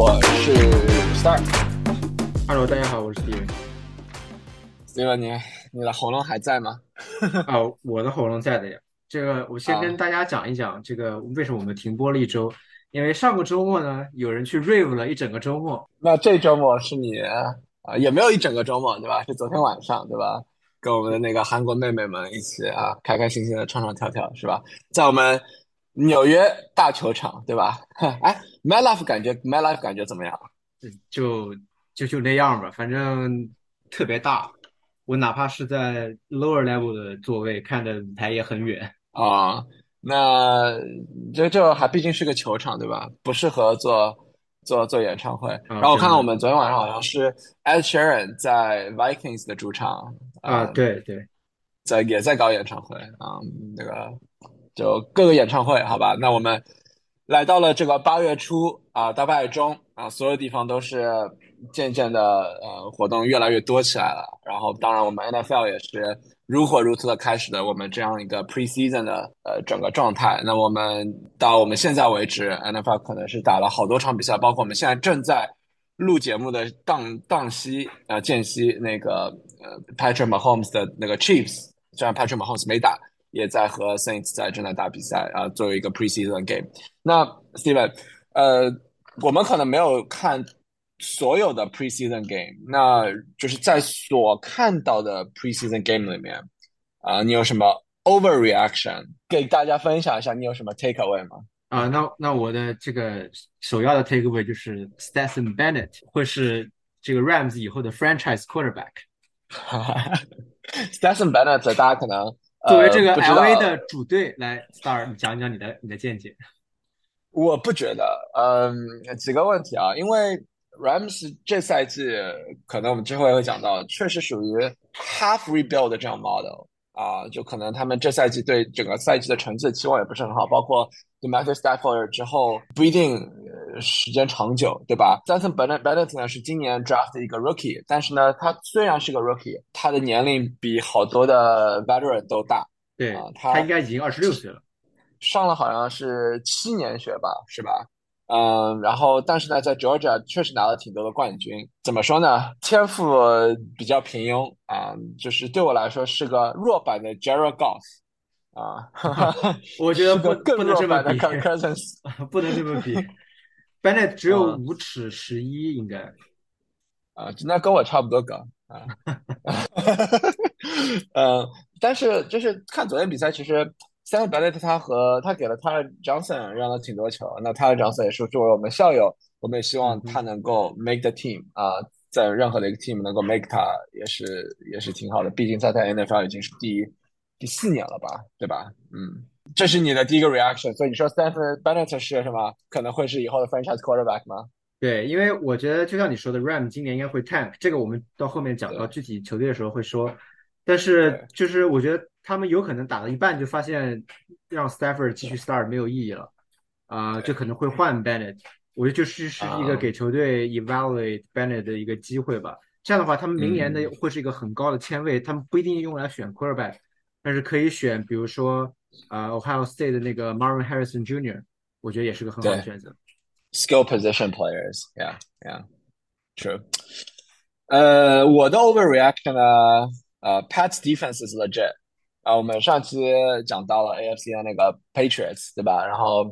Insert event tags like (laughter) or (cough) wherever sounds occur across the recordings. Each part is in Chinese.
我是 Star。Hello，大家好，我是 Steven。Steven，你你的喉咙还在吗？(laughs) 啊，我的喉咙在的呀。这个我先跟大家讲一讲，这个为什么我们停播了一周。因为上个周末呢，有人去 rave 了一整个周末。那这周末是你啊，也没有一整个周末，对吧？是昨天晚上，对吧？跟我们的那个韩国妹妹们一起啊，开开心心的唱唱跳跳，是吧？在我们纽约大球场，对吧？(laughs) 哎，My Life 感觉，My Life 感觉怎么样？就就就那样吧，反正特别大。我哪怕是在 lower level 的座位，看的舞台也很远啊。那这这还毕竟是个球场，对吧？不适合做做做演唱会。然后我看到我们昨天晚上好像是 Ed Sheeran 在 Vikings 的主场啊，对对，在也在搞演唱会啊。那个就各个演唱会，好吧。那我们来到了这个八月初啊，到八月中啊，所有地方都是渐渐的呃活动越来越多起来了。然后当然我们 NFL 也是。如火如荼的开始了我们这样一个 preseason 的呃整个状态。那我们到我们现在为止，NFL 可能是打了好多场比赛，包括我们现在正在录节目的档档期呃间隙，那个呃 Patrick Mahomes 的那个 Chiefs，虽然 Patrick Mahomes 没打，也在和 Saints 在正在打比赛啊，作为一个 preseason game。那 Steven，呃，我们可能没有看。所有的 preseason game，那就是在所看到的 preseason game 里面，啊，你有什么 overreaction 给大家分享一下？你有什么 takeaway 吗？啊，那那我的这个首要的 takeaway 就是 Stetson Bennett 会是这个 Rams 以后的 franchise quarterback。Stetson Bennett，大家可能作为这个 LA 的主队来，Star 讲讲你的你的见解。我不觉得，嗯，几个问题啊，因为。Rams 这赛季可能我们之后也会讲到，确实属于 half rebuild 的这样 model 啊，就可能他们这赛季对整个赛季的成绩的期望也不是很好，包括 Matthew Stafford 之后不一定时间长久，对吧 s a m s o n Bennett 呢是今年 draft 的一个 rookie，但是呢，他虽然是个 rookie，他的年龄比好多的 veteran 都大，对，他应该已经二十六岁了，上了好像是七年学吧，是吧？嗯，然后但是呢，在 Georgia 确实拿了挺多的冠军。怎么说呢？天赋比较平庸啊，就是对我来说是个弱版的 Jared Goff 啊。(laughs) 我觉得不 (laughs) 不能这么比，不能这么比。Bennett 只有五尺十一，应该啊，那跟我差不多高啊。(laughs) 嗯，但是就是看昨天比赛，其实。三个 Bennett 他和他给了他的 Johnson 让了挺多球，那他的 Johnson 也是作为我们校友，我们也希望他能够 make the team 啊，在任何的一个 team 能够 make 他也是也是挺好的，毕竟他在 NFL 已经是第第四年了吧，对吧？嗯，这是你的第一个 reaction，所以你说 Stanford Bennett 是什么？可能会是以后的 franchise quarterback 吗？对，因为我觉得就像你说的，Ram 今年应该会 tank，这个我们到后面讲到具体球队的时候会说，但是就是我觉得。他们有可能打到一半就发现让 Stafford 继续 start 没有意义了，啊，就可能会换 Bennett。我觉得就是是一个给球队 evaluate Bennett 的一个机会吧。这样的话，他们明年的会是一个很高的签位，他们不一定用来选 quarterback，但是可以选，比如说啊，Ohio State 的那个 Marvin Harrison Jr.，我觉得也是个很好的选择。Skill position players，yeah，yeah，true。呃，我的 overreaction 呢，呃，Pat's defense is legit。啊，我们上期讲到了 AFC 的那个 Patriots，对吧？然后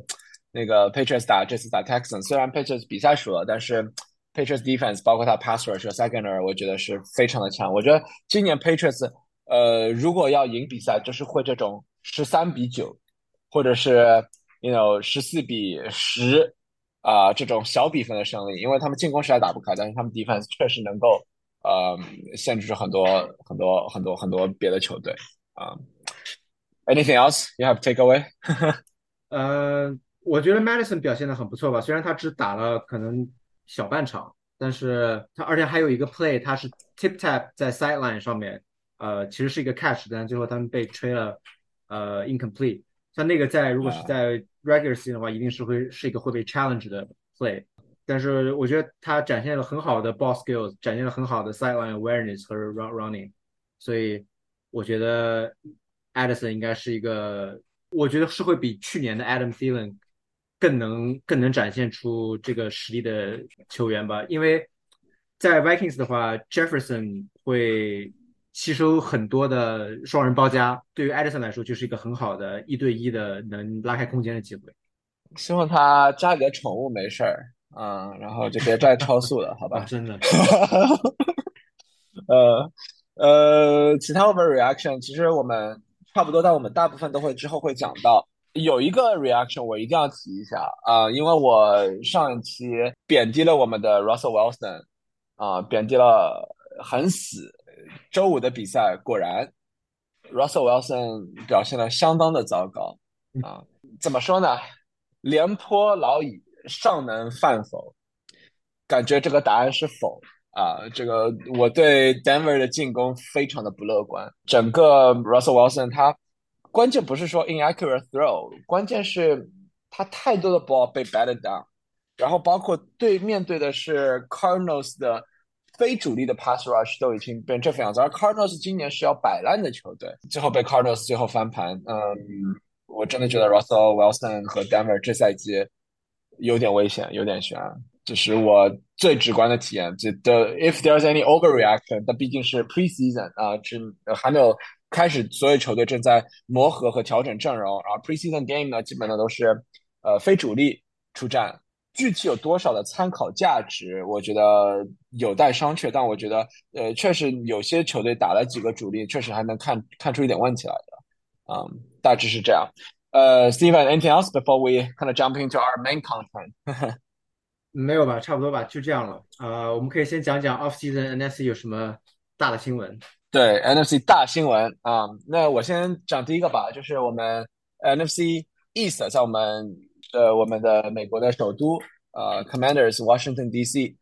那个 Patriots 打这次打 Texan，虽然 Patriots 比赛输了，但是 Patriots defense 包括他 pass rush secondary，我觉得是非常的强。我觉得今年 Patriots，呃，如果要赢比赛，就是会这种十三比九，或者是 you know 十四比十啊这种小比分的胜利，因为他们进攻实在打不开，但是他们 defense 确实能够呃限制住很多很多很多很多别的球队。啊，Anything else you have take away？呃，我觉得 Madison (laughs) 表现的很不错吧，虽然他只打了可能小半场，但是他而且还有一个 play，他是 tip tap 在 sideline 上面，呃，其实是一个 catch，但最后他们被吹了，呃，incomplete。像那个在如果是在 regular season 的话，一定是会是一个会被 challenge 的 play。但是我觉得他展现了很好的 ball skills，展现了很好的 sideline awareness 和 run running，所以。 我觉得 Edison 应该是一个，我觉得是会比去年的 Adam Thielen 更能更能展现出这个实力的球员吧。因为在 Vikings 的话，Jefferson 会吸收很多的双人包夹，对于 Edison 来说就是一个很好的一对一的能拉开空间的机会。希望他家里的宠物没事儿，嗯，然后就别再超速了，好吧？(laughs) 真的。(laughs) 呃呃，其他 overreaction 其实我们差不多，但我们大部分都会之后会讲到。有一个 reaction 我一定要提一下啊，因为我上一期贬低了我们的 Russell Wilson 啊，贬低了很死。周五的比赛果然 Russell Wilson 表现的相当的糟糕啊，怎么说呢？廉颇老矣，尚能饭否？感觉这个答案是否。啊，这个我对 Denver 的进攻非常的不乐观。整个 Russell Wilson 他关键不是说 inaccurate throw，关键是他太多的 ball 被 batted down，然后包括对面对的是 Cardinals 的非主力的 pass rush 都已经变成这副样子，而 Cardinals 今年是要摆烂的球队，最后被 Cardinals 最后翻盘。嗯，我真的觉得 Russell Wilson 和 Denver 这赛季有点危险，有点悬。这是我最直观的体验。这的，if there's any overreaction，但毕竟是 preseason 啊，只还没有开始，所有球队正在磨合和调整阵容。然后 preseason game 呢，基本上都是呃非主力出战。具体有多少的参考价值，我觉得有待商榷。但我觉得，呃，确实有些球队打了几个主力，确实还能看看出一点问题来的。嗯，大致是这样。呃，Steven，anything else before we kind of jump into our main content？没有吧，差不多吧，就这样了。呃，我们可以先讲讲 off season NFC 有什么大的新闻。对 NFC 大新闻啊，那我先讲第一个吧，就是我们 NFC East 在我们呃我们的美国的首都呃 Commanders Washington DC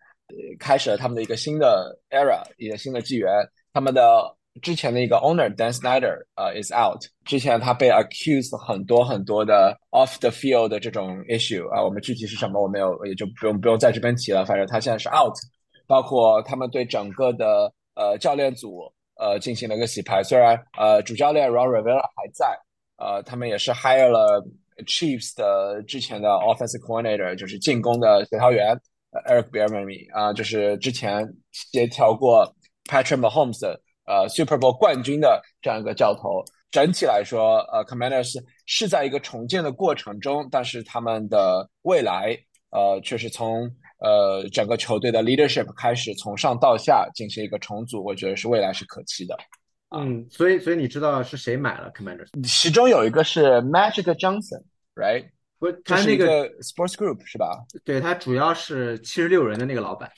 开始了他们的一个新的 era，一个新的纪元，他们的。之前的一个 owner Dan Snyder 呃 is out，之前他被 accused 很多很多的 off the field 的这种 issue 啊，我们具体是什么我没有也就不用不用在这边提了，反正他现在是 out，包括他们对整个的呃教练组呃进行了一个洗牌，虽然呃主教练 Ron Rivera 还在，呃他们也是 hire 了 Chiefs 的之前的 offensive coordinator，就是进攻的协调员 Eric Bieniemy 啊，就是之前协调过 Patrick Mahomes 的。呃，Super Bowl 冠军的这样一个教头，整体来说，呃，Commanders 是在一个重建的过程中，但是他们的未来，呃，却是从呃整个球队的 leadership 开始，从上到下进行一个重组，我觉得是未来是可期的。嗯，所以所以你知道是谁买了 Commanders？其中有一个是 Magic Johnson，right？不，他那个 Sports Group 是吧？对他主要是七十六人的那个老板。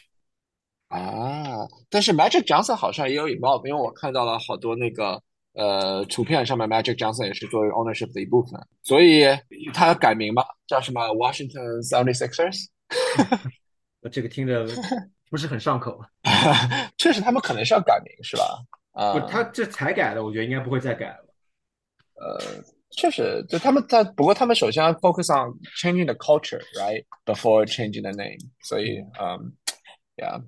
啊，但是 Magic Johnson 好像也有 involve，因为我看到了好多那个呃图片上面 Magic Johnson 也是作为 ownership 的一部分，所以他改名吧，叫什么 Washington Seventy Sixers？这个听着不是很上口。确实，他们可能是要改名，是吧？啊，他这才改的，我觉得应该不会再改了。呃，确实，就他们在，不过他们首先要 focus on changing the culture，right？Before changing the name，所以，嗯，yeah。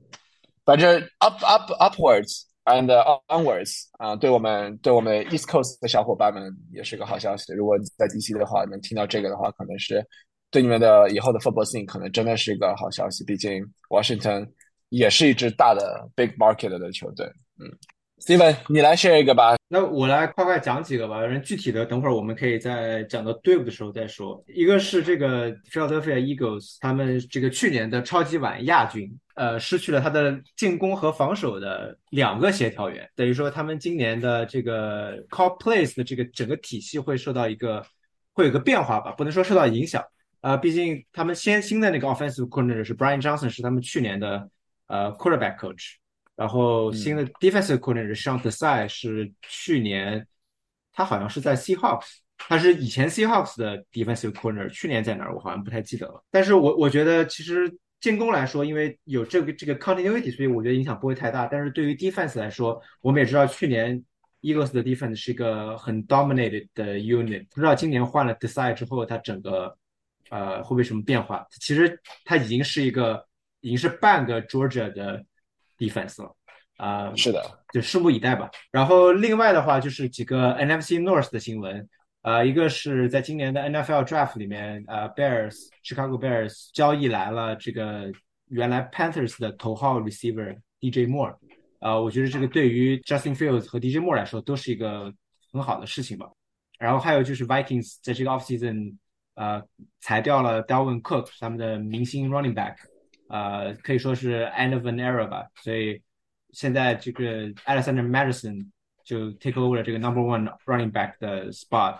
反正 up up upwards and onwards 啊，对我们对我们 East Coast 的小伙伴们也是个好消息。如果你在 DC 的话，能听到这个的话，可能是对你们的以后的 football scene 可能真的是一个好消息。毕竟 Washington 也是一支大的 big market 的球队。嗯，Steven，你来 share 一个吧。那我来快快讲几个吧。反正具体的，等会儿我们可以在讲到队伍的时候再说。一个是这个 Philadelphia Eagles，他们这个去年的超级碗亚军。呃，失去了他的进攻和防守的两个协调员，等于说他们今年的这个 call plays 的这个整个体系会受到一个会有个变化吧，不能说受到影响。呃，毕竟他们先新的那个 offensive coordinator 是 Brian Johnson，是他们去年的呃 quarterback coach，然后新的 defensive coordinator Sean Desai 是去年他好像是在 Seahawks，他是以前 Seahawks 的 defensive coordinator，去年在哪儿我好像不太记得了。但是我我觉得其实。进攻来说，因为有这个这个 continuity，所以我觉得影响不会太大。但是对于 defense 来说，我们也知道去年 Eagles 的 defense 是一个很 dominated 的 unit，不知道今年换了 Decide 之后，它整个呃会不会什么变化？其实它已经是一个已经是半个 Georgia 的 defense 了啊，是的，就拭目以待吧。然后另外的话就是几个 NFC North 的新闻，呃，一个是在今年的 NFL Draft 里面，呃，Bears Chicago Bears 交易来了这个原来 Panthers 的头号 receiver DJ Moore，呃，我觉得这个对于 Justin Fields 和 DJ Moore 来说都是一个很好的事情吧。然后还有就是 Vikings 在这个 offseason，呃，裁掉了 Dalvin Cook 他们的明星 running back，呃，可以说是 end of an era 吧。所以现在这个 Alexander Madison 就 take over 了这个 number one running back 的 spot。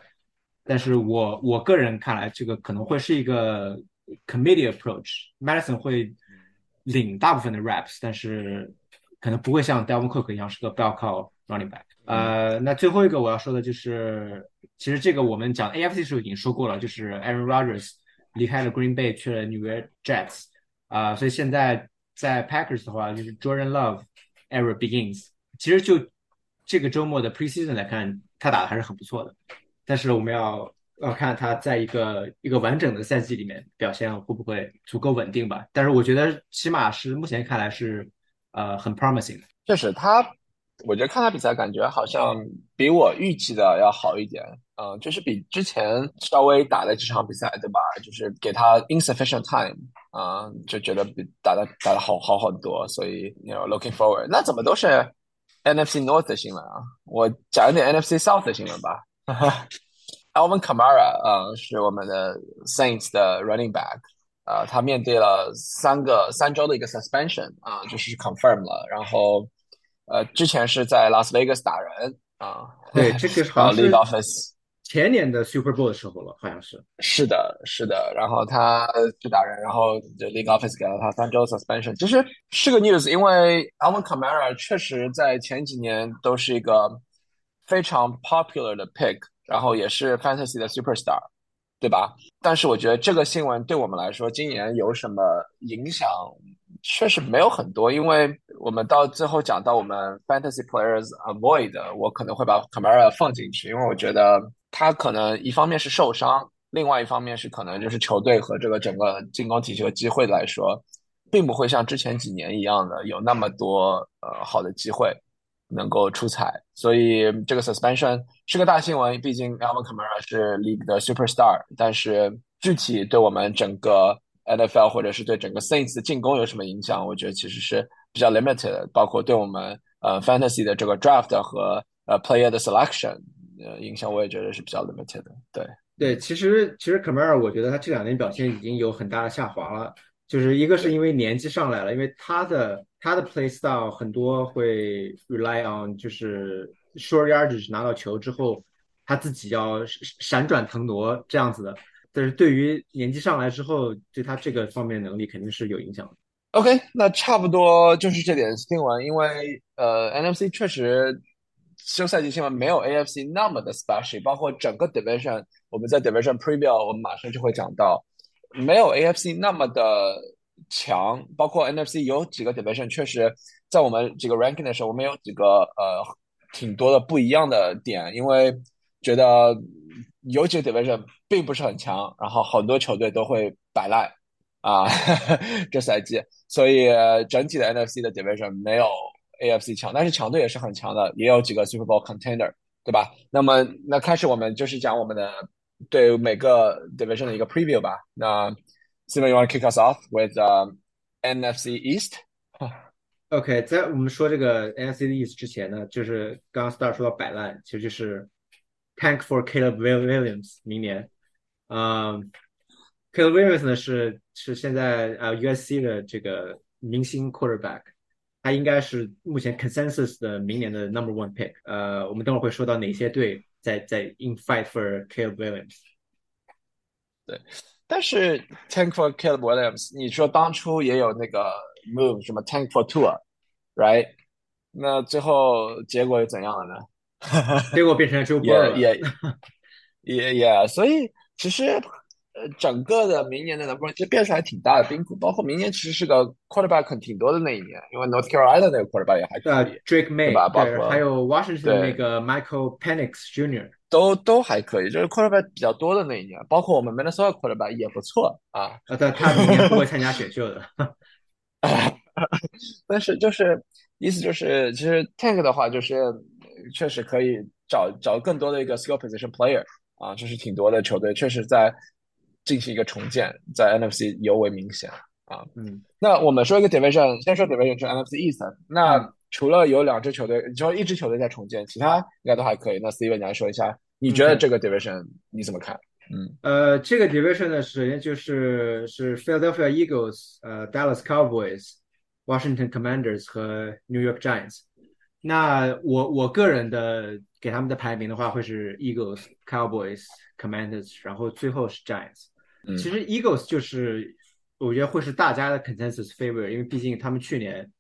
但是我我个人看来，这个可能会是一个 committee approach。Madison 会领大部分的 reps，但是可能不会像 Devon Cook 一样是个 bell cow running back。呃，那最后一个我要说的就是，其实这个我们讲 AFC 时候已经说过了，就是 Aaron Rodgers 离开了 Green Bay 去了纽约 Jets。啊，所以现在在 Packers 的话，就是 Jordan Love era begins。其实就这个周末的 preseason 来看，他打的还是很不错的。但是我们要要看他在一个一个完整的赛季里面表现会不会足够稳定吧。但是我觉得起码是目前看来是呃很 promising 的。确实，他我觉得看他比赛感觉好像比我预期的要好一点。嗯，就是比之前稍微打了几场比赛，对吧？就是给他 insufficient time 啊，就觉得比打的打的好好很多。所以，you know looking forward。那怎么都是 NFC North 的新闻啊？我讲一点 NFC South 的新闻吧。Alvin Kamara，呃，是我们的 Saints 的 running back，呃，他面对了三个三周的一个 suspension，啊，就是 confirm 了。然后，呃，之前是在 Las Vegas 打人，啊，对，这个好像是 league office 前年的 Super Bowl 的时候了，好像是。是的，是的。然后他去打人，然后就 league office 给了他三周 suspension，其实是个 news，因为 Alvin Kamara 确实在前几年都是一个。非常 popular 的 pick，然后也是 fantasy 的 superstar，对吧？但是我觉得这个新闻对我们来说，今年有什么影响？确实没有很多，因为我们到最后讲到我们 fantasy players avoid，我可能会把 Camara 放进去，因为我觉得他可能一方面是受伤，另外一方面是可能就是球队和这个整个进攻体系和机会来说，并不会像之前几年一样的有那么多呃好的机会。能够出彩，所以这个 suspension 是个大新闻。毕竟 Alvin Kamara 是 league 的 superstar，但是具体对我们整个 NFL 或者是对整个 Saints 的进攻有什么影响，我觉得其实是比较 limited 的。包括对我们呃 fantasy 的这个 draft 和呃 player 的 selection 呃影响，我也觉得是比较 limited 的。对对，其实其实 Kamara 我觉得他这两年表现已经有很大的下滑了，就是一个是因为年纪上来了，因为他的。他的 play style 很多会 rely on 就是 short yardage 拿到球之后，他自己要闪转腾挪这样子的。但是对于年纪上来之后，对他这个方面能力肯定是有影响的。OK，那差不多就是这点听完。因为呃，NFC 确实休赛季新闻没有 AFC 那么的 special，包括整个 division，我们在 division preview 我们马上就会讲到，没有 AFC 那么的。强，包括 NFC 有几个 division，确实在我们这个 ranking 的时候，我们有几个呃挺多的不一样的点，因为觉得有几个 division 并不是很强，然后很多球队都会摆烂啊，(laughs) 这赛季，所以整体的 NFC 的 division 没有 AFC 强，但是强队也是很强的，也有几个 Super Bowl contender，对吧？那么那开始我们就是讲我们的对每个 division 的一个 preview 吧，那。Simon, you want to kick us off with um, NFC East? OK，在我们说这个 NFC East 之前呢，就是刚刚 Star 说到摆烂，其实就是 Tank for Caleb Williams 明年。嗯，Caleb Williams 呢是是现在呃 USC 的这个明星 quarterback，他应该是目前 consensus 的明年的 number one pick。呃，我们等会儿会说到哪些队在在 in fight for Caleb Williams。对。但是 Tank for Caleb Williams，你说当初也有那个 move 什么 Tank for Tour，right？那最后结果又怎样了呢？结果变成 Joe Burrow 也也也，所以其实呃整个的明年的 number 其实变数还挺大的冰库，包括明年其实是个 quarterback 挺多的那一年，因为 North Carolina 那个 quarterback 也还可以，Drake May 吧，包括还有 Washington 那个 Michael Penix Jr. 都都还可以，就是 quarterback 比较多的那一年，包括我们 Minnesota quarterback 也不错啊。啊，但他明年不会参加选秀的。但是就是意思就是，其实 Tank 的话，就是确实可以找找更多的一个 skill position player 啊，就是挺多的球队确实在进行一个重建，在 NFC 尤为明显啊。嗯，那我们说一个 division，先说 division 是 NFC East。那除了有两支球队，只有一支球队在重建，其他应该都还可以。那 Steven 你来说一下，你觉得这个 division 你怎么看？嗯，呃，这个 division 呢，首先就是是 Philadelphia Eagles、呃 Dallas Cowboys、Washington Commanders 和 New York Giants。那我我个人的给他们的排名的话，会是 Eagles、Cowboys、Commanders，然后最后是 Giants。其实 Eagles 就是我觉得会是大家的 consensus favor，因为毕竟他们去年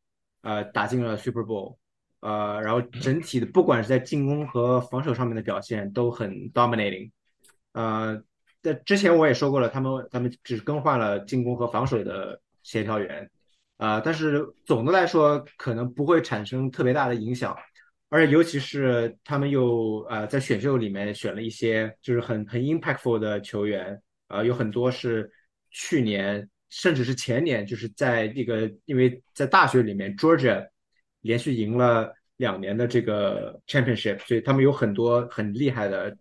呃打进了 Super Bowl，呃，然后整体的不管是在进攻和防守上面的表现都很 dominating。呃，在之前我也说过了，他们他们只更换了进攻和防守的协调员，啊，但是总的来说可能不会产生特别大的影响，而且尤其是他们又呃在选秀里面选了一些就是很很 impactful 的球员，啊，有很多是去年甚至是前年就是在那个因为在大学里面 Georgia 连续赢了两年的这个 championship，所以他们有很多很厉害的。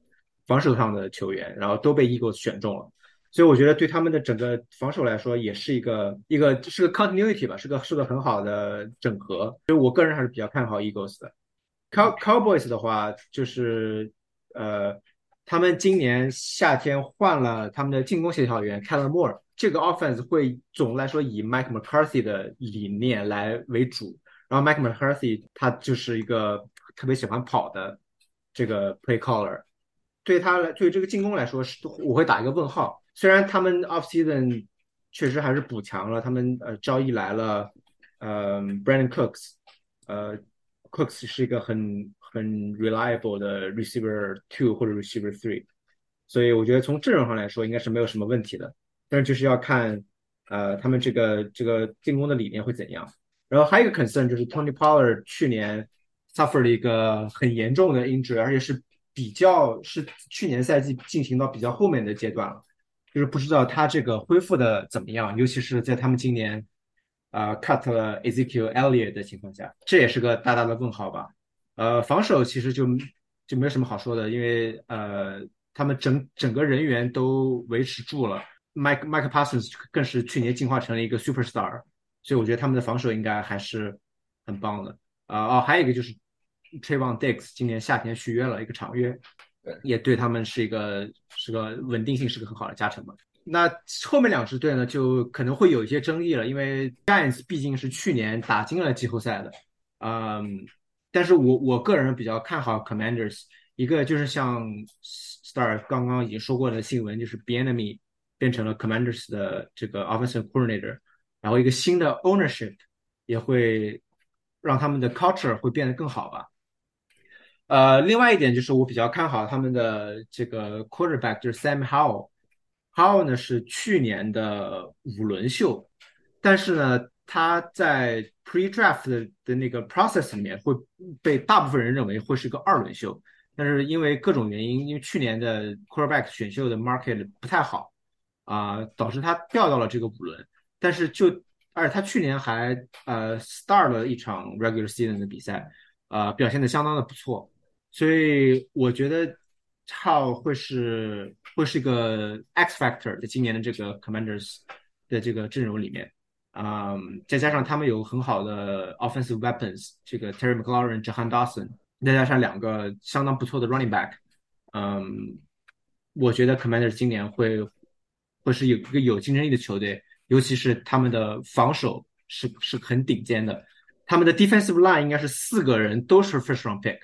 防守上的球员，然后都被 Eagles 选中了，所以我觉得对他们的整个防守来说，也是一个一个是个 continuity 吧，是个是个很好的整合。所以我个人还是比较看好 Eagles 的。Cow Cowboys 的话，就是呃，他们今年夏天换了他们的进攻协调员 Kellen Moore，这个 offense 会总的来说以 Mike McCarthy 的理念来为主，然后 Mike McCarthy 他就是一个特别喜欢跑的这个 play caller。对他来，对这个进攻来说，是我会打一个问号。虽然他们 off season 确实还是补强了，他们呃交易来了，呃 Brandon Cooks，呃 Cooks 是一个很很 reliable 的 receiver two 或者 receiver three，所以我觉得从阵容上来说应该是没有什么问题的。但是就是要看呃他们这个这个进攻的理念会怎样。然后还有一个 concern 就是 Tony Pollard 去年 suffer 了一个很严重的 injury，而且是。比较是去年赛季进行到比较后面的阶段了，就是不知道他这个恢复的怎么样，尤其是在他们今年啊 cut 了 Ezekiel Elliott 的情况下，这也是个大大的问号吧。呃，防守其实就就没有什么好说的，因为呃他们整整个人员都维持住了，Mike Mike Parsons 更是去年进化成了一个 superstar，所以我觉得他们的防守应该还是很棒的。啊哦，还有一个就是。Trayvon Diggs 今年夏天续约了一个长约，也对他们是一个是个稳定性是个很好的加成嘛。那后面两支队呢，就可能会有一些争议了，因为 Giants 毕竟是去年打进了季后赛的，嗯，但是我我个人比较看好 Commanders，一个就是像 Star 刚刚已经说过的新闻，就是 b e n a m y 变成了 Commanders 的这个 Offensive Coordinator，然后一个新的 Ownership 也会让他们的 Culture 会变得更好吧。呃，另外一点就是我比较看好他们的这个 quarterback，就是 Sam Howell。Howell 呢是去年的五轮秀，但是呢他在 pre-draft 的的那个 process 里面会被大部分人认为会是个二轮秀，但是因为各种原因，因为去年的 quarterback 选秀的 market 不太好啊，导致他掉到了这个五轮。但是就而且他去年还呃 start 了一场 regular season 的比赛，呃表现的相当的不错。所以我觉得 How 会是会是一个 X factor 在今年的这个 Commanders 的这个阵容里面，嗯，再加上他们有很好的 offensive weapons，这个 Terry McLaurin、Jahan Dawson，再加上两个相当不错的 running back，嗯，我觉得 Commanders 今年会会是有一个有竞争力的球队，尤其是他们的防守是是很顶尖的，他们的 defensive line 应该是四个人都是 first round pick。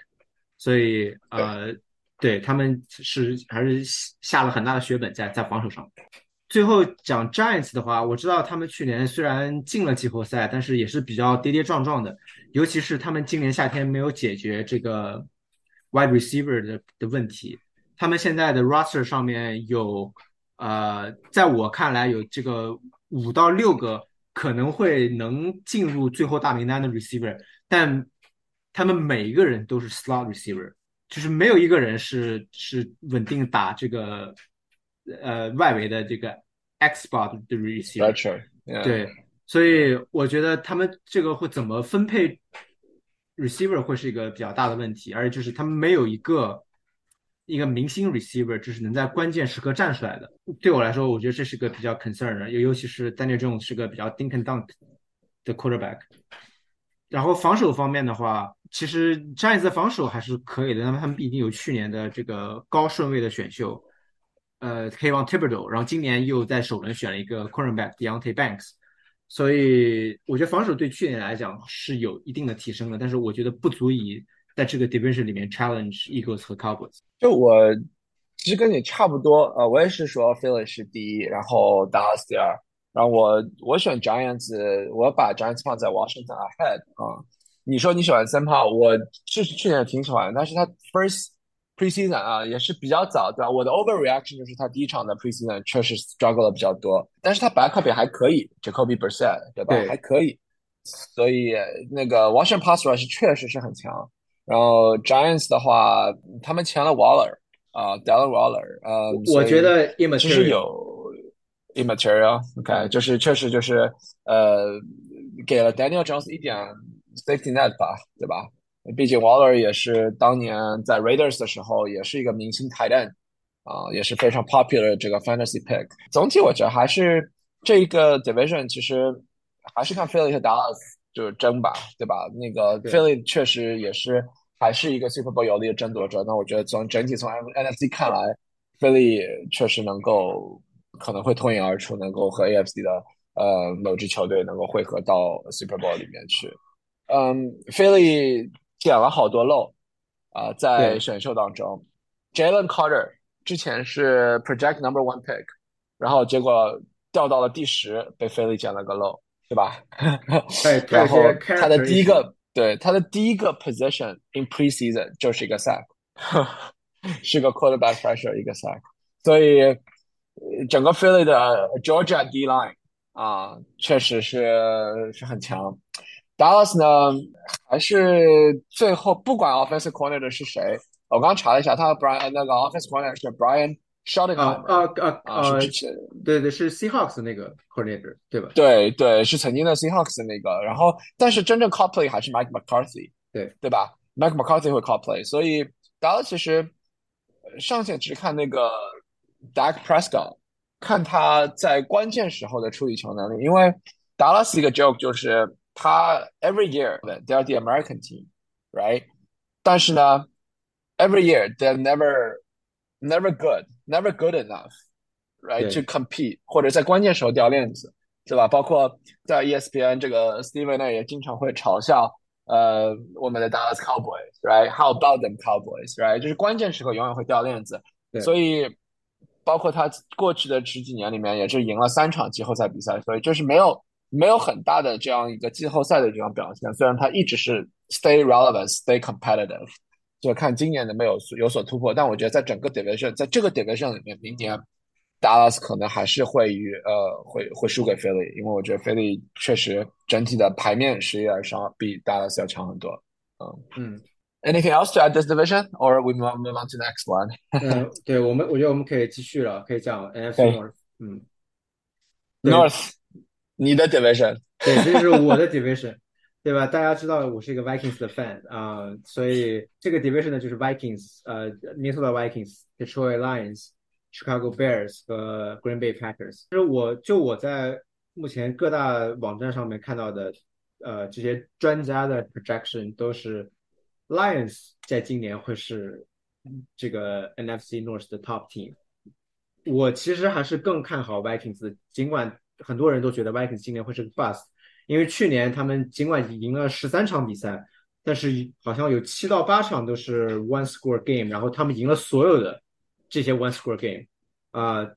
所以，呃，对他们是还是下了很大的血本在在防守上。最后讲 Giants 的话，我知道他们去年虽然进了季后赛，但是也是比较跌跌撞撞的。尤其是他们今年夏天没有解决这个 wide receiver 的的问题。他们现在的 roster 上面有，呃，在我看来有这个五到六个可能会能进入最后大名单的 receiver，但。他们每一个人都是 slot receiver，就是没有一个人是是稳定打这个呃外围的这个 X spot 的 receiver。对，所以我觉得他们这个会怎么分配 receiver 会是一个比较大的问题，而且就是他们没有一个一个明星 receiver，就是能在关键时刻站出来的。对我来说，我觉得这是个比较 concern 的，尤尤其是 Daniel Jones 是个比较 dink and dunk 的 quarterback。然后防守方面的话，其实 Giants 的防守还是可以的，那么他们毕竟有去年的这个高顺位的选秀，呃 k e v o n Tibodo，然后今年又在首轮选了一个 cornerback Deontay Banks，所以我觉得防守对去年来讲是有一定的提升的，但是我觉得不足以在这个 division 里面 challenge Eagles 和 Cowboys。就我其实跟你差不多，呃，我也是说 Philly 是第一，然后 Dallas 第二。然后我我选 Giants，我把 Giants 放在 Washington ahead 啊。你说你喜欢三炮，我是去年挺喜欢，但是他 first preseason 啊也是比较早，对吧？我的 overreaction 就是他第一场的 preseason 确实 struggle 了比较多，但是他 backup 也还可以，Jacoby Brissett 对吧？还可以，所以那个 Washington pass rush 确实是很强。然后 Giants 的话，他们签了 Waller 啊，Dylan Waller，呃，我觉得其实有。immaterial，OK，就是确实就是呃，给了 Daniel Jones 一点 safety net 吧，对吧？毕竟 Waller 也是当年在 Raiders 的时候也是一个明星 tight end 啊，也是非常 popular 这个 fantasy pick。总体我觉得还是这个 division 其实还是看 Philly 和 Dallas 就是争吧，对吧？那个 Philly 确实也是还是一个 Super Bowl 有力的争夺者。那我觉得从整体从 NFC 看来，Philly 确实能够。可能会脱颖而出，能够和 AFC 的呃某支球队能够汇合到 Super Bowl 里面去。嗯，Philly 捡了好多漏啊，在选秀当中，Jalen Carter 之前是 Project Number One Pick，然后结果掉到了第十，被 Philly 捡了个漏，对吧？然后他的第一个对他的第一个 position in preseason 就是一个 sack，是个 quarterback pressure 一个 sack，所以。整个 Philly 的 Georgia D line 啊，确实是是很强。Dallas 呢，还是最后不管 offensive corner 的是谁，我刚查了一下，他和 Brian 那个 offensive corner 是 Brian Shotton 啊啊啊，是之前对对是 Seahawks 那个 coordinator 对吧？对对，是曾经的 Seahawks 那个。然后，但是真正 call play 还是 Mike McCarthy，对对吧？Mike McCarthy 会 call play，所以 Dallas 其实上线只看那个。Dak Prescott，看他在关键时候的处理球能力，因为达拉斯一个 joke 就是他 every year they are the American team，right？但是呢，every year they're never never good, never good enough, right to compete，或者在关键时候掉链子，对吧？包括在 ESPN 这个 Steven 那也经常会嘲笑呃我们的 Dallas Cowboys，right？How about them Cowboys，right？就是关键时刻永远会掉链子，所以。包括他过去的十几年里面，也是赢了三场季后赛比赛，所以就是没有没有很大的这样一个季后赛的这样表现。虽然他一直是 stay relevant, stay competitive，就看今年能没有有所突破。但我觉得在整个 division，在这个 division 里面，明年 Dallas 可能还是会与呃会会输给 Philly，因为我觉得 Philly 确实整体的牌面实力上比 Dallas 要强很多。嗯嗯。Anything else to add this division, or we move move on to the next one? 嗯，对我们，我觉得我们可以继续了，可以讲 NFC North。嗯，North，你的 division，对，这是我的 division，对吧？大家知道我是一个 Vikings 的 fan 啊，所以这个 division 呢就是 Vikings，呃，Minnesota Vikings、Detroit Lions、Chicago Bears 和 Green Bay Packers。就是我就我在目前各大网站上面看到的，呃，这些专家的 projection 都是。Lions 在今年会是这个 NFC North 的 top team。我其实还是更看好 Vikings，尽管很多人都觉得 Vikings 今年会是个 bust，因为去年他们尽管赢了十三场比赛，但是好像有七到八场都是 one score game，然后他们赢了所有的这些 one score game。啊，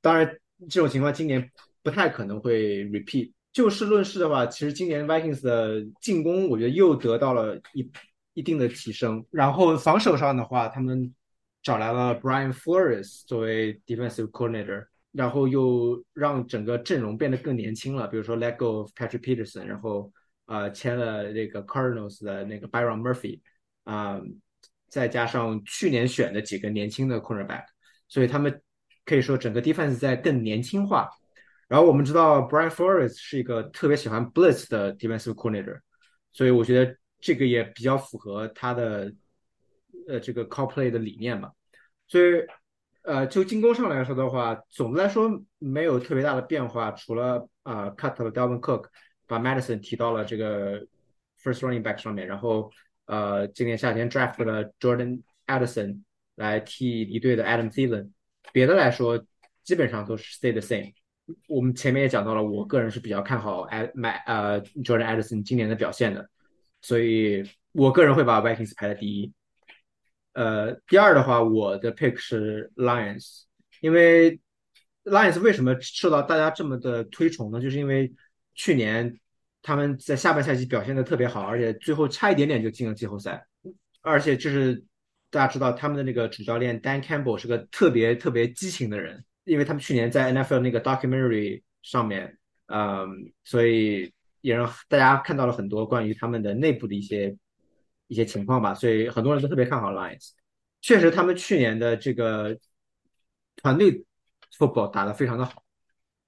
当然这种情况今年不太可能会 repeat。就事论事的话，其实今年 Vikings 的进攻我觉得又得到了一。一定的提升，然后防守上的话，他们找来了 Brian Flores 作为 defensive coordinator，然后又让整个阵容变得更年轻了。比如说 let go of Patrick Peterson，然后呃签了这个 Cardinals 的那个 Byron Murphy，啊，再加上去年选的几个年轻的 cornerback，所以他们可以说整个 defense 在更年轻化。然后我们知道 Brian Flores 是一个特别喜欢 blitz 的 defensive coordinator，所以我觉得。这个也比较符合他的呃这个 call play 的理念吧，所以，呃，就进攻上来说的话，总的来说没有特别大的变化，除了啊，cut 了 Delvin Cook，把 Madison 提到了这个 first running back 上面，然后呃，今年夏天 draft 了 Jordan Addison 来替离队的 Adam Thielen，别的来说基本上都是 stay the same。我们前面也讲到了，我个人是比较看好 Ad 买呃 Jordan Addison 今年的表现的，所以我个人会把 Vikings 排在第一。呃，第二的话，我的 pick 是 Lions，因为 Lions 为什么受到大家这么的推崇呢？就是因为去年他们在下半赛季表现的特别好，而且最后差一点点就进了季后赛，而且就是大家知道他们的那个主教练 Dan Campbell 是个特别特别激情的人，因为他们去年在 NFL 那个 documentary 上面，嗯，所以也让大家看到了很多关于他们的内部的一些。一些情况吧，所以很多人都特别看好 Lions。确实，他们去年的这个团队 football 打得非常的好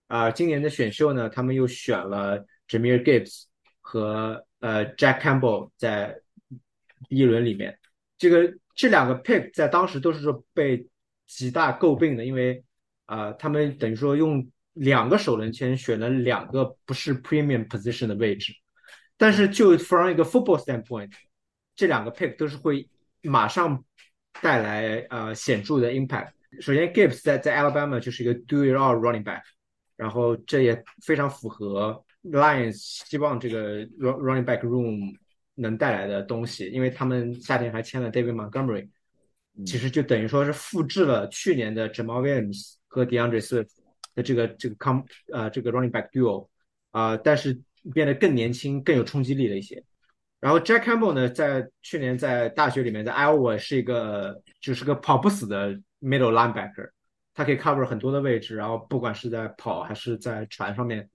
啊。今年的选秀呢，他们又选了 Jameer Gibbs 和呃 Jack Campbell 在第一轮里面。这个这两个 pick 在当时都是说被极大诟病的，因为啊，他们等于说用两个首轮签选了两个不是 premium position 的位置。但是就 from 一个 football standpoint。这两个 pick 都是会马上带来呃显著的 impact。首先，Gibbs 在在 Alabama 就是一个 do it all running back，然后这也非常符合 Lions 希望这个 running back room 能带来的东西，因为他们夏天还签了 David Montgomery，其实就等于说是复制了去年的 Jamal Williams 和 DeAndre Swift 的这个这个 com 呃这个 running back duo 啊，但是变得更年轻、更有冲击力了一些。然后 Jack Campbell 呢，在去年在大学里面，在 Iowa 是一个就是个跑不死的 middle linebacker，他可以 cover 很多的位置，然后不管是在跑还是在传上面，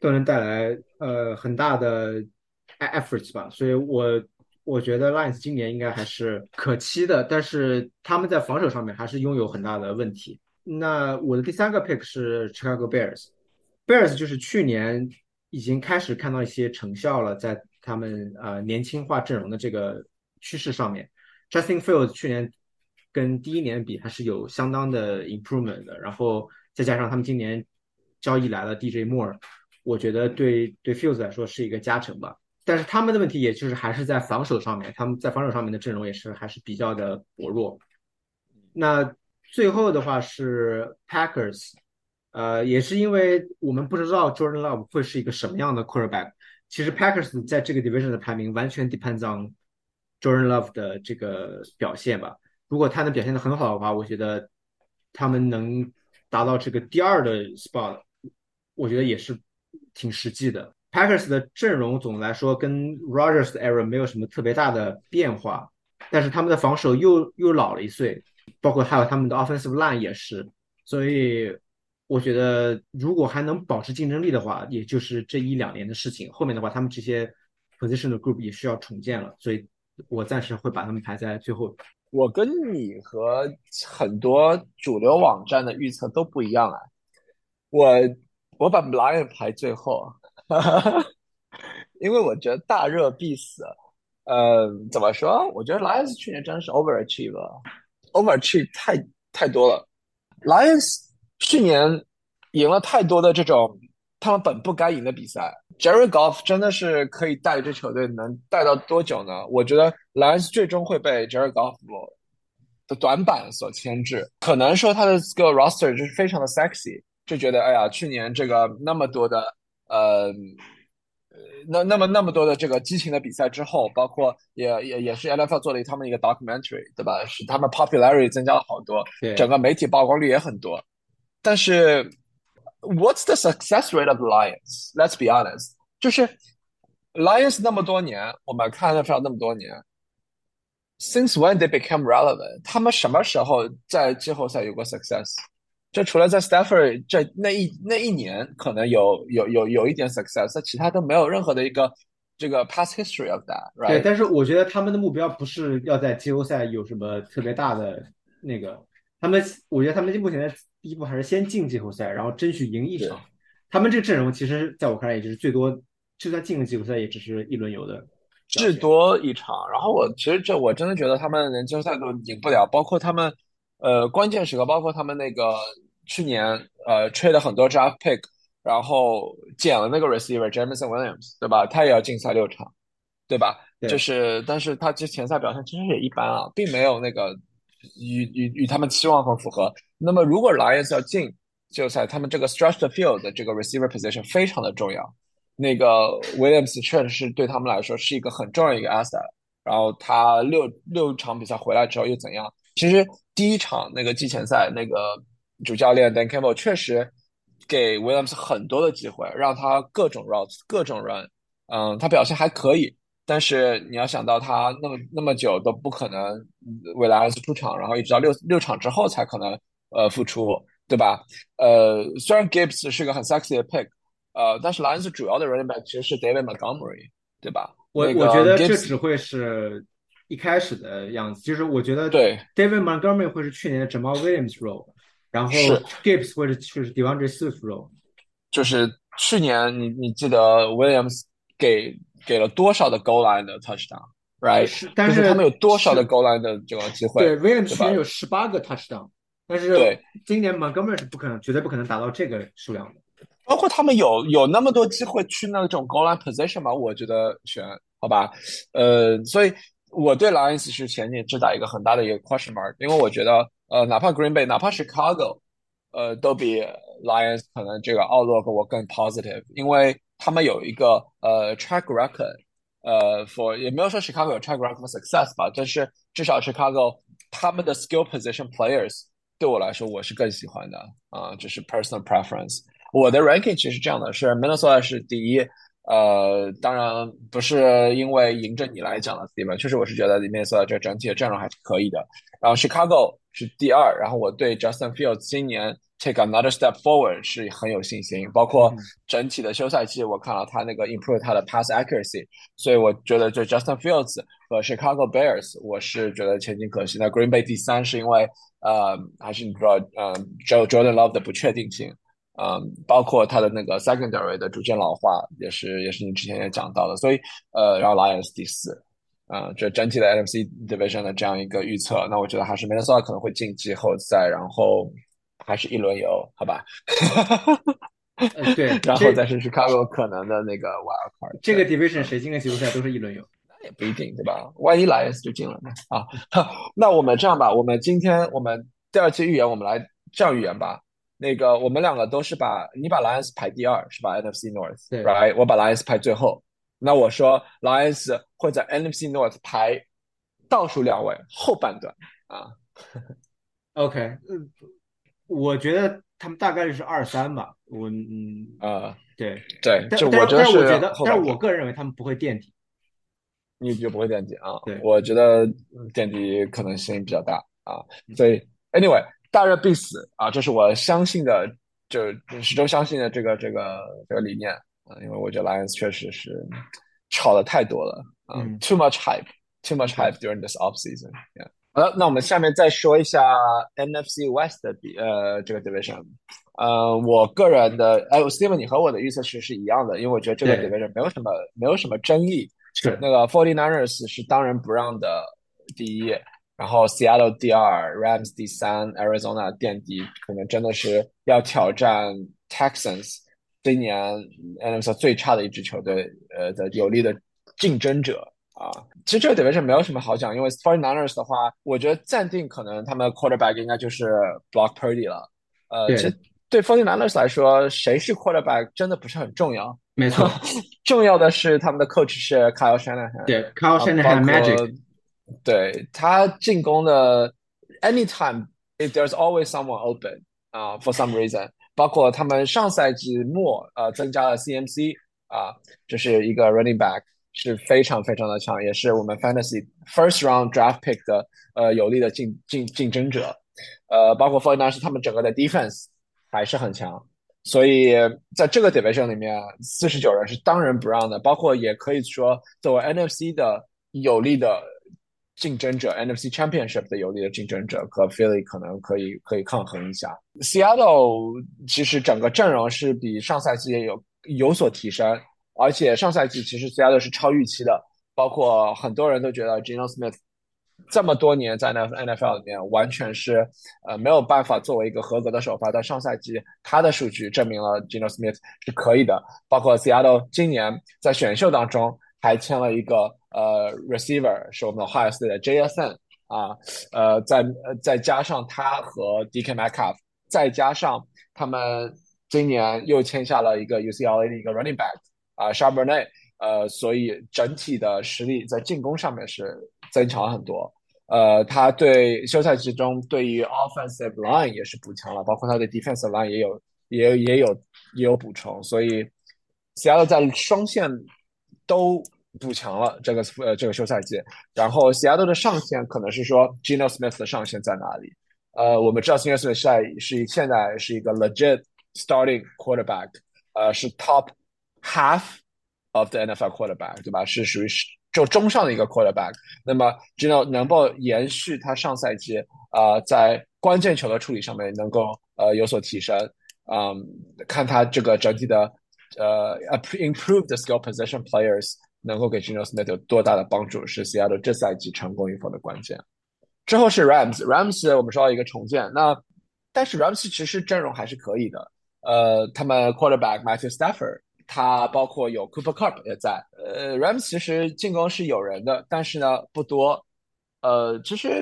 都能带来呃很大的 efforts 吧。所以我我觉得 Lions 今年应该还是可期的，但是他们在防守上面还是拥有很大的问题。那我的第三个 pick 是 Chicago Bears，Bears 就是去年已经开始看到一些成效了，在他们呃年轻化阵容的这个趋势上面，Justin Fields 去年跟第一年比还是有相当的 improvement 的，然后再加上他们今年交易来了 DJ Moore，我觉得对对 Fields 来说是一个加成吧。但是他们的问题也就是还是在防守上面，他们在防守上面的阵容也是还是比较的薄弱。那最后的话是 Packers，呃，也是因为我们不知道 Jordan Love 会是一个什么样的 quarterback。其实 Packers 在这个 division 的排名完全 depends on Jordan Love 的这个表现吧。如果他能表现的很好的话，我觉得他们能达到这个第二的 spot，我觉得也是挺实际的。Packers 的阵容总的来说跟 Rogers 的 era 没有什么特别大的变化，但是他们的防守又又老了一岁，包括还有他们的 offensive line 也是，所以。我觉得如果还能保持竞争力的话，也就是这一两年的事情。后面的话，他们这些 position 的 group 也需要重建了，所以我暂时会把他们排在最后。我跟你和很多主流网站的预测都不一样啊，我我把 Lion 排最后，(laughs) 因为我觉得大热必死。呃，怎么说？我觉得 Lions 去年真的是 overachieve，overachieve 太太多了，Lions。去年赢了太多的这种他们本不该赢的比赛，Jerry Golf 真的是可以带一支球队能带到多久呢？我觉得莱恩斯最终会被 Jerry Golf 的短板所牵制。可能说他的这个 roster 就是非常的 sexy，就觉得哎呀，去年这个那么多的呃那那么那么多的这个激情的比赛之后，包括也也也是 NFL 做了他们一个 documentary，对吧？使他们 popularity 增加了好多，整个媒体曝光率也很多。但是，What's the success rate of Lions? Let's be honest，就是 Lions 那么多年，我们看了非常那么多年，Since when they become relevant？他们什么时候在季后赛有过 success？就除了在 Stafford 这那一那一年可能有有有有一点 success，其他都没有任何的一个这个 past history of that。对，但是我觉得他们的目标不是要在季后赛有什么特别大的那个。他们，我觉得他们目前的第一步还是先进季后赛，然后争取赢一场。他们这个阵容，其实在我看来，也就是最多，就算进了季后赛，也只是一轮游的，至多一场。然后我其实这我真的觉得他们连季后赛都赢不了，包括他们，呃关键时刻，包括他们那个去年呃 trade 了很多 draft pick，然后捡了那个 receiver Jameson Williams，对吧？他也要禁赛六场，对吧？对就是，但是他之前赛表现其实也一般啊，并没有那个与与与他们期望很符合。那么如果 Lions 要进季后赛，他们这个 stretch the field 的这个 receiver position 非常的重要。那个 Williams 确实是对他们来说是一个很重要一个 asset。然后他六六场比赛回来之后又怎样？其实第一场那个季前赛，那个主教练 Dan Campbell 确实给 Williams 很多的机会，让他各种 routes 各种 run，嗯，他表现还可以。但是你要想到他那么那么久都不可能为了 S 出场，然后一直到六六场之后才可能呃复出，对吧？呃，虽然 Gibbs 是个很 sexy 的 pick，呃，但是 Lions 主要的 running back 其实是 David Montgomery，对吧？我那个我觉得这只会是一开始的样子，就是我觉得对 David Montgomery 会是去年的 Jamal Williams role，然后 Gibbs 会是是 DeAndre Swift role。就是去年你你记得 Williams 给给了多少的 goal line 的 touchdown，right？是但就是他们有多少的是 goal line 的这个机会？对 Williams 去年有十八个 touchdown，但是对今年 Montgomery 是不可能，绝对不可能达到这个数量的。包括他们有有那么多机会去那种 goal line position 吗？我觉得选好吧，呃，所以我对 Lions 是前景只打一个很大的一个 question mark，因为我觉得呃，哪怕 Green Bay，哪怕 Chicago，呃，都比 Lions 可能这个 outlook 我更 positive，因为他们有一个呃 track record，呃，for 也没有说 Chicago 有 track record for success 吧，但是至少 Chicago 他们的 skill position players 对我来说我是更喜欢的啊、就是 personal preference。我的 ranking 其实是这样的，是 Minnesota 是第一，呃，当然不是因为迎着你来讲的 Steven，确实我是觉得 Minnesota 这整体的阵容还是可以的。然后 Chicago 是第二，然后我对 Justin Fields 今年 take another step forward 是很有信心，包括整体的休赛期，我看到他那个 improve 他的 pass accuracy，所以我觉得就 Justin Fields 和 Chicago Bears，我是觉得前景可期。那 Green Bay 第三是因为呃，还是你知道，呃，Joe Jordan Love 的不确定性。嗯，包括他的那个 secondary 的逐渐老化，也是也是你之前也讲到的，所以呃，然后 Lions 第四，啊、这整体的 NFC division 的这样一个预测，那我觉得还是 Minnesota 可能会进季后赛，然后还是一轮游，好吧？呃，对，(laughs) 然后再是 Chicago 可能的那个 wild card，这个 division 谁进个季后赛都是一轮游。那也不一定，对吧？万一 Lions 就进了呢？啊，那我们这样吧，我们今天我们第二期预言，我们来这样预言吧。那个我们两个都是把你把 Lions 排第二是吧？NFC North，对，right？我把 Lions 排最后。那我说 Lions 会在 NFC North 排倒数两位，后半段啊。OK，嗯，我觉得他们大概率是二三吧。我嗯，呃，对，对，但但就觉得但是我觉得，但是我个人认为他们不会垫底。你就不会垫底啊？对我觉得垫底可能性比较大啊。嗯所以 anyway，大热必死啊，这是我相信的，就始终相信的这个这个这个理念啊。因为我觉得 Lions 确实是炒的太多了啊、嗯 t o o much hype，too much hype during this off season。Yeah. 好了，那我们下面再说一下 NFC West 的比呃这个 division。呃，我个人的，哎，Steven，你和我的预测其实是一样的，因为我觉得这个 division 没有什么没有什么争议。是那个 Forty Niners 是当仁不让的第一，然后 Seattle 第二，Rams 第三，Arizona 垫底，可能真的是要挑战 Texans 今年 NFC 最差的一支球队，呃的有力的竞争者啊。其实这个 division 没有什么好讲，因为 Forty Niners 的话，我觉得暂定可能他们的 quarterback 应该就是 Block Purdy 了。呃，对其实对 Forty Niners 来说，谁是 quarterback 真的不是很重要。没错，重要的是他们的 coach 是 Kyle Shanahan，对，Kyle 啊 Shanahan Magic，对他进攻的 anytime if there's always someone open 啊、for some reason，包括他们上赛季末呃增加了 CMC 啊、这是一个 running back 是非常非常的强，也是我们 fantasy first round draft pick 的呃有力的竞竞竞争者，呃，包括 f o r t i n 是他们整个的 defense 还是很强。所以在这个 division 里面，四十九人是当仁不让的，包括也可以说作为 NFC 的有力的竞争者，NFC Championship 的有力的竞争者，和 Philly 可能可以可以抗衡一下。Seattle 其实整个阵容是比上赛季也有有所提升，而且上赛季其实 Seattle 是超预期的，包括很多人都觉得 Geno Smith 这么多年在 N N F L 里面，完全是呃没有办法作为一个合格的首发。但上赛季他的数据证明了 Geno Smith 是可以的。包括 Seattle 今年在选秀当中还签了一个呃 receiver，是我们的 Ohio State 的 J S N 啊，呃再再加上他和 D K Metcalf，再加上他们今年又签下了一个 U C L A 的一个 running back 啊 s h a r b e r n e t 呃，所以整体的实力在进攻上面是增强了很多。呃，他对休赛期中对于 offensive line 也是补强了，包括他的 defensive line 也有也也有也有补充，所以 Seattle 在双线都补强了这个呃这个休赛季。然后 Seattle 的上限可能是说 Geno Smith 的上限在哪里？呃，我们知道 Geno Smith 在是现在是一个 legit starting quarterback，呃，是 top half of the NFL quarterback，对吧？是属于就中上的一个 quarterback，那么 Gino 能够延续他上赛季啊在关键球的处理上面能够呃有所提升，嗯，看他这个整体的呃 improve the skill position players 能够给 Gino Smith 有多大的帮助，是 Seattle 这赛季成功与否的关键。之后是 Rams，Rams 我们说到一个重建，那但是 Rams 其实阵容还是可以的，呃，他们 quarterback Matthew Stafford。他包括有 Cooper Cup 也在，呃，Rams 其实进攻是有人的，但是呢不多，呃，其实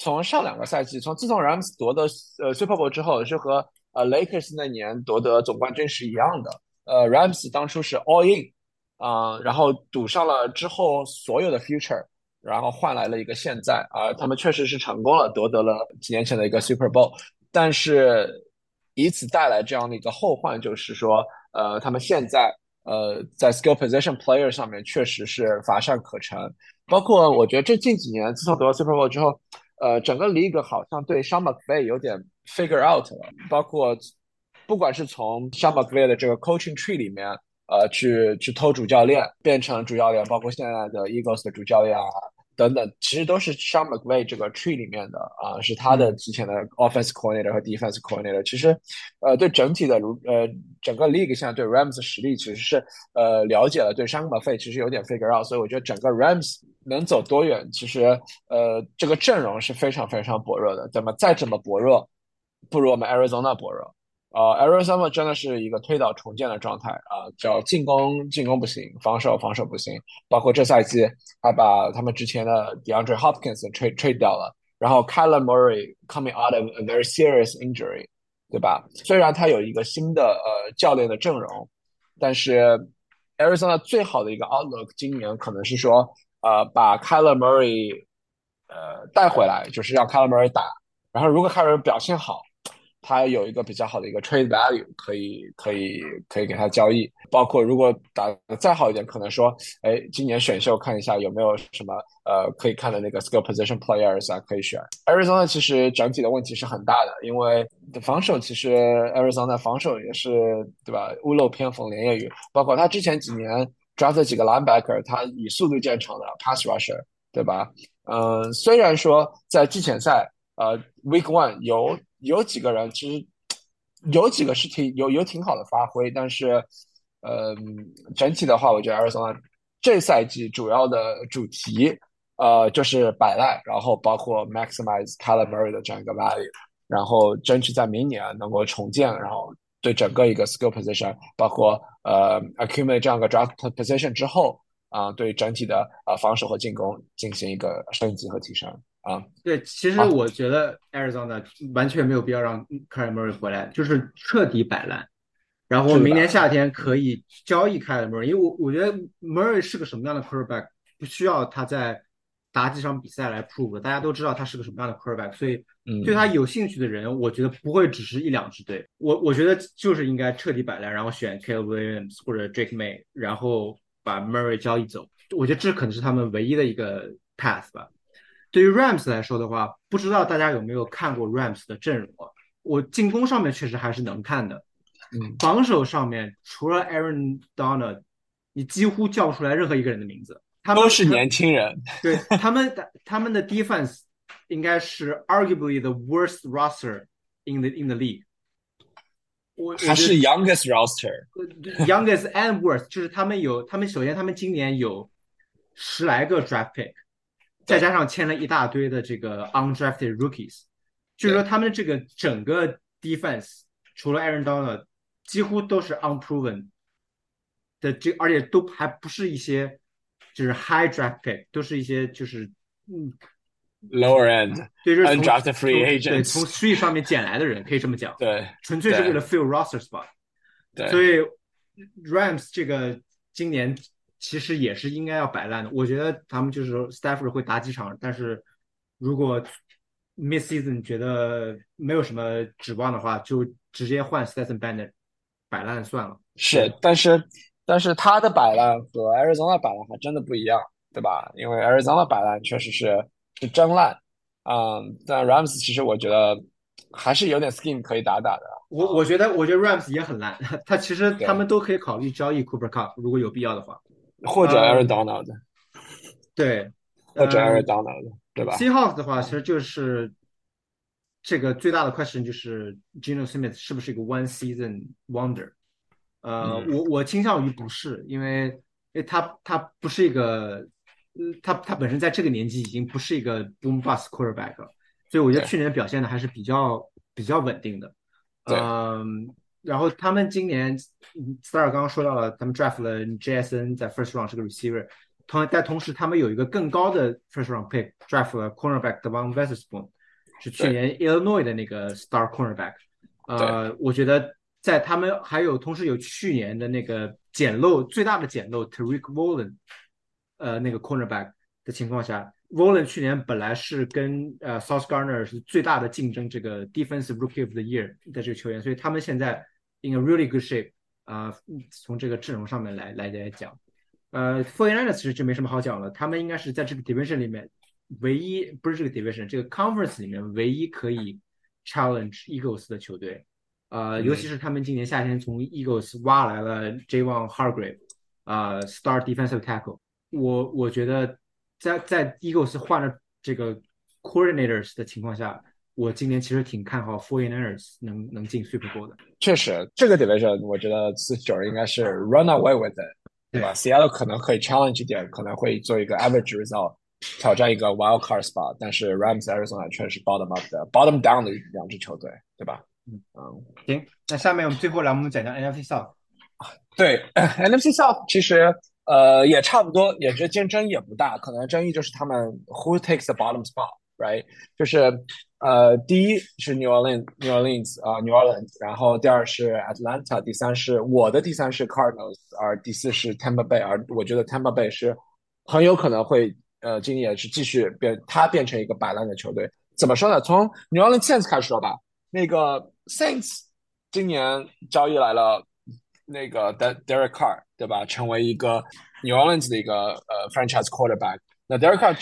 从上两个赛季，从自从 Rams 夺得呃 Super Bowl 之后，是和呃 Lakers 那年夺得总冠军是一样的，呃，Rams 当初是 All In 啊，然后赌上了之后所有的 Future，然后换来了一个现在啊，他们确实是成功了，夺得了几年前的一个 Super Bowl，但是以此带来这样的一个后患，就是说。呃，他们现在呃在 skill position player 上面确实是乏善可陈，包括我觉得这近几年自从得了 Super Bowl 之后，呃，整个 league 好像对 s h a n McVay 有点 figure out 了，包括不管是从 s h a n McVay 的这个 coaching tree 里面，呃，去去偷主教练变成主教练，包括现在的 Eagles 的主教练啊。等等，其实都是 Sean McVay 这个 tree 里面的啊，是他的之前的 offense coordinator 和 defense coordinator。其实，呃，对整体的如呃整个 league 现在对 Rams 实力其实是呃了解了，对 Sean McVay 其实有点 figure out。所以我觉得整个 Rams 能走多远，其实呃这个阵容是非常非常薄弱的。怎么再怎么薄弱，不如我们 Arizona 薄弱。呃，Arizona 真的是一个推倒重建的状态啊！叫进攻进攻不行，防守防守不行，包括这赛季还把他们之前的 DeAndre Hopkins trade trade 掉了，然后 Kyler Murray coming out of a very serious injury，对吧？虽然他有一个新的呃教练的阵容，但是 Arizona 最好的一个 outlook 今年可能是说，呃，把 Kyler Murray 呃带回来，就是让 Kyler Murray 打，然后如果 Kyler 表现好。他有一个比较好的一个 trade value，可以可以可以给他交易。包括如果打的再好一点，可能说，哎，今年选秀看一下有没有什么呃可以看的那个 skill position players 啊，可以选。Arizona 其实整体的问题是很大的，因为防守其实 Arizona 防守也是对吧？屋漏偏逢连夜雨。包括他之前几年 draft 几个 linebacker，他以速度见长的 pass rusher，对吧？嗯，虽然说在季前赛呃 week one 有。有几个人其实有几个是挺有有挺好的发挥，但是，呃，整体的话，我觉得 Arizona 这赛季主要的主题，呃，就是摆烂，然后包括 maximize Kyler Murray 的这样一个 value，然后争取在明年能够重建，然后对整个一个 skill position，包括呃 accumulate 这样一个 draft position 之后，啊，对整体的呃防守和进攻进行一个升级和提升。啊，对，其实我觉得 Arizona 完全没有必要让 Kyle Murray 回来，就是彻底摆烂，然后明年夏天可以交易 Kyle Murray，因为我我觉得 Murray 是个什么样的 quarterback，不需要他在打几场比赛来 prove，大家都知道他是个什么样的 quarterback，所以对他有兴趣的人，我觉得不会只是一两支队，我我觉得就是应该彻底摆烂，然后选 Caleb Williams 或者 Drake May，然后把 Murray 交易走，我觉得这可能是他们唯一的一个 path 吧。对于 Rams 来说的话，不知道大家有没有看过 Rams 的阵容啊？我进攻上面确实还是能看的，嗯，防守上面除了 Aaron Donald，你几乎叫不出来任何一个人的名字。他们都是年轻人。对他们的他们的 defense 应该是 arguably the worst roster in the in the league。我还是 youngest roster，youngest and worst，就是他们有他们首先他们今年有十来个 draft pick。再加上签了一大堆的这个 undrafted rookies，就是说他们这个整个 defense 除了 Aaron Donald，几乎都是 unproven 的这，而且都还不是一些就是 high draft pick，都是一些就是嗯 lower end，对，就是 undrafted free 对，agents，从 street 上面捡来的人，可以这么讲，对纯粹是为了 fill roster spot。对，所以 Rams 这个今年其实也是应该要摆烂的。我觉得他们就是说 Stafford 会打几场，但是如果 Miss Season 觉得没有什么指望的话，就直接换 Stetson Bennett 摆烂算了。是，但是但是他的摆烂和 Arizona 摆烂还真的不一样，对吧？因为 Arizona 摆烂确实是是真烂，嗯，但 Rams 其实我觉得还是有点 Skin 可以打打的。我我觉得我觉得 Rams 也很烂，(laughs) 他其实他们都可以考虑交易 Cooper Cup，如果有必要的话。或者呃 Aaron Donald，、对，或者呃 Aaron Donald，对吧？Seahawks 的话，其实就是这个最大的 question 就是 Geno Smith 是不是一个 one season wonder？呃，嗯我我倾向于不是，因为因为他他不是一个，呃，他他本身在这个年纪已经不是一个 boom bust quarterback 了，所以我觉得去年表现的还是比较比较稳定的。对嗯，然后他们今年嗯 Star 刚刚说到了，他们 draft 了 JSN 在 first round 是个 receiver，同但同时他们有一个更高的 first round pick draft 了 cornerback Devon Witherspoon，是去年 Illinois 的那个 star cornerback。呃，我觉得在他们还有同时有去年的那个捡漏最大的捡漏 Tariq Woolen，呃，那个 cornerback 的情况下，Woolen 去年本来是跟呃 South Garner 是最大的竞争这个 Defensive Rookie of the Year 的这个球员，所以他们现在 in a really good shape 啊、从这个阵容上面来来来讲，呃 f o r t n i n e r 其实就没什么好讲了，他们应该是在这个 division 里面唯一不是这个 division 这个 conference 里面唯一可以 challenge Eagles 的球队。呃，尤其是他们今年夏天从 Eagles 挖来了 Javon Hargrave，啊、s t a r defensive tackle。我我觉得在在 Eagles 换了这个 coordinators 的情况下，我今年其实挺看好 49ers 能能进 Super Bowl 的。确实，这个 division 我觉得四九应该是 run away with it，对吧？Seattle 可能可以 challenge 一点，可能会做一个 average result，挑战一个 wild card spot，但是 Rams、Arizona 确实 bottom up 的 bottom down 的两支球队，对吧？嗯嗯，行，那下面我们最后来我们讲讲 NFC South。对，NFC South 其实呃也差不多，也是竞争也不大，可能争议就是他们 who takes the bottom spot，right？就是呃第一是 New Orleans，New Orleans 啊、New Orleans，然后第二是 Atlanta，第三是我的第三是 Cardinals，而第四是 Tampa Bay，而我觉得 Tampa Bay 是很有可能会呃今年是继续变，它变成一个摆烂的球队。怎么说呢？从 New Orleans Saints 开始说吧，那个 Saints 今年交易来了那个 De- Derek Carr，对吧？成为一个 New Orleans 的一个呃 franchise quarterback。那 Derek Carr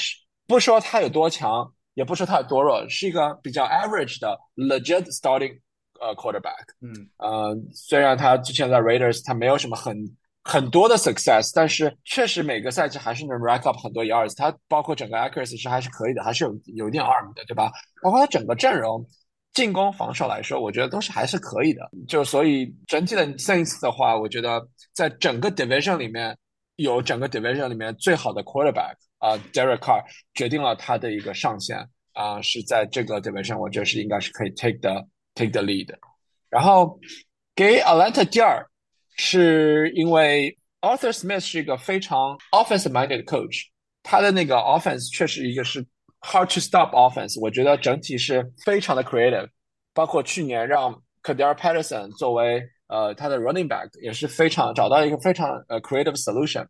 不说他有多强，也不是太多弱，是一个比较 average 的 legit starting 呃 quarterback。嗯呃，虽然他之前在 Raiders 他没有什么很很多的 success，但是确实每个赛季还是能 rack up 很多 yards。他包括整个 accuracy 是还是可以的，还是有有一点 arm 的，对吧？包括他整个阵容。进攻、防守来说，我觉得都是还是可以的。就所以整体的 Saints 的话，我觉得在整个 division 里面有整个 division 里面最好的 quarterback 啊、d e r e k Carr 决定了他的一个上限啊、是在这个 division，我觉得是应该是可以 take the take the lead。然后给 Atlanta 第二，是因为 Arthur Smith 是一个非常 offensive minded coach，他的那个 offense 确实一个是 hard to stop offense，我觉得整体是非常的 creative，包括去年让 Kader Patterson 作为呃他的 running back 也是非常找到一个非常呃 creative solution。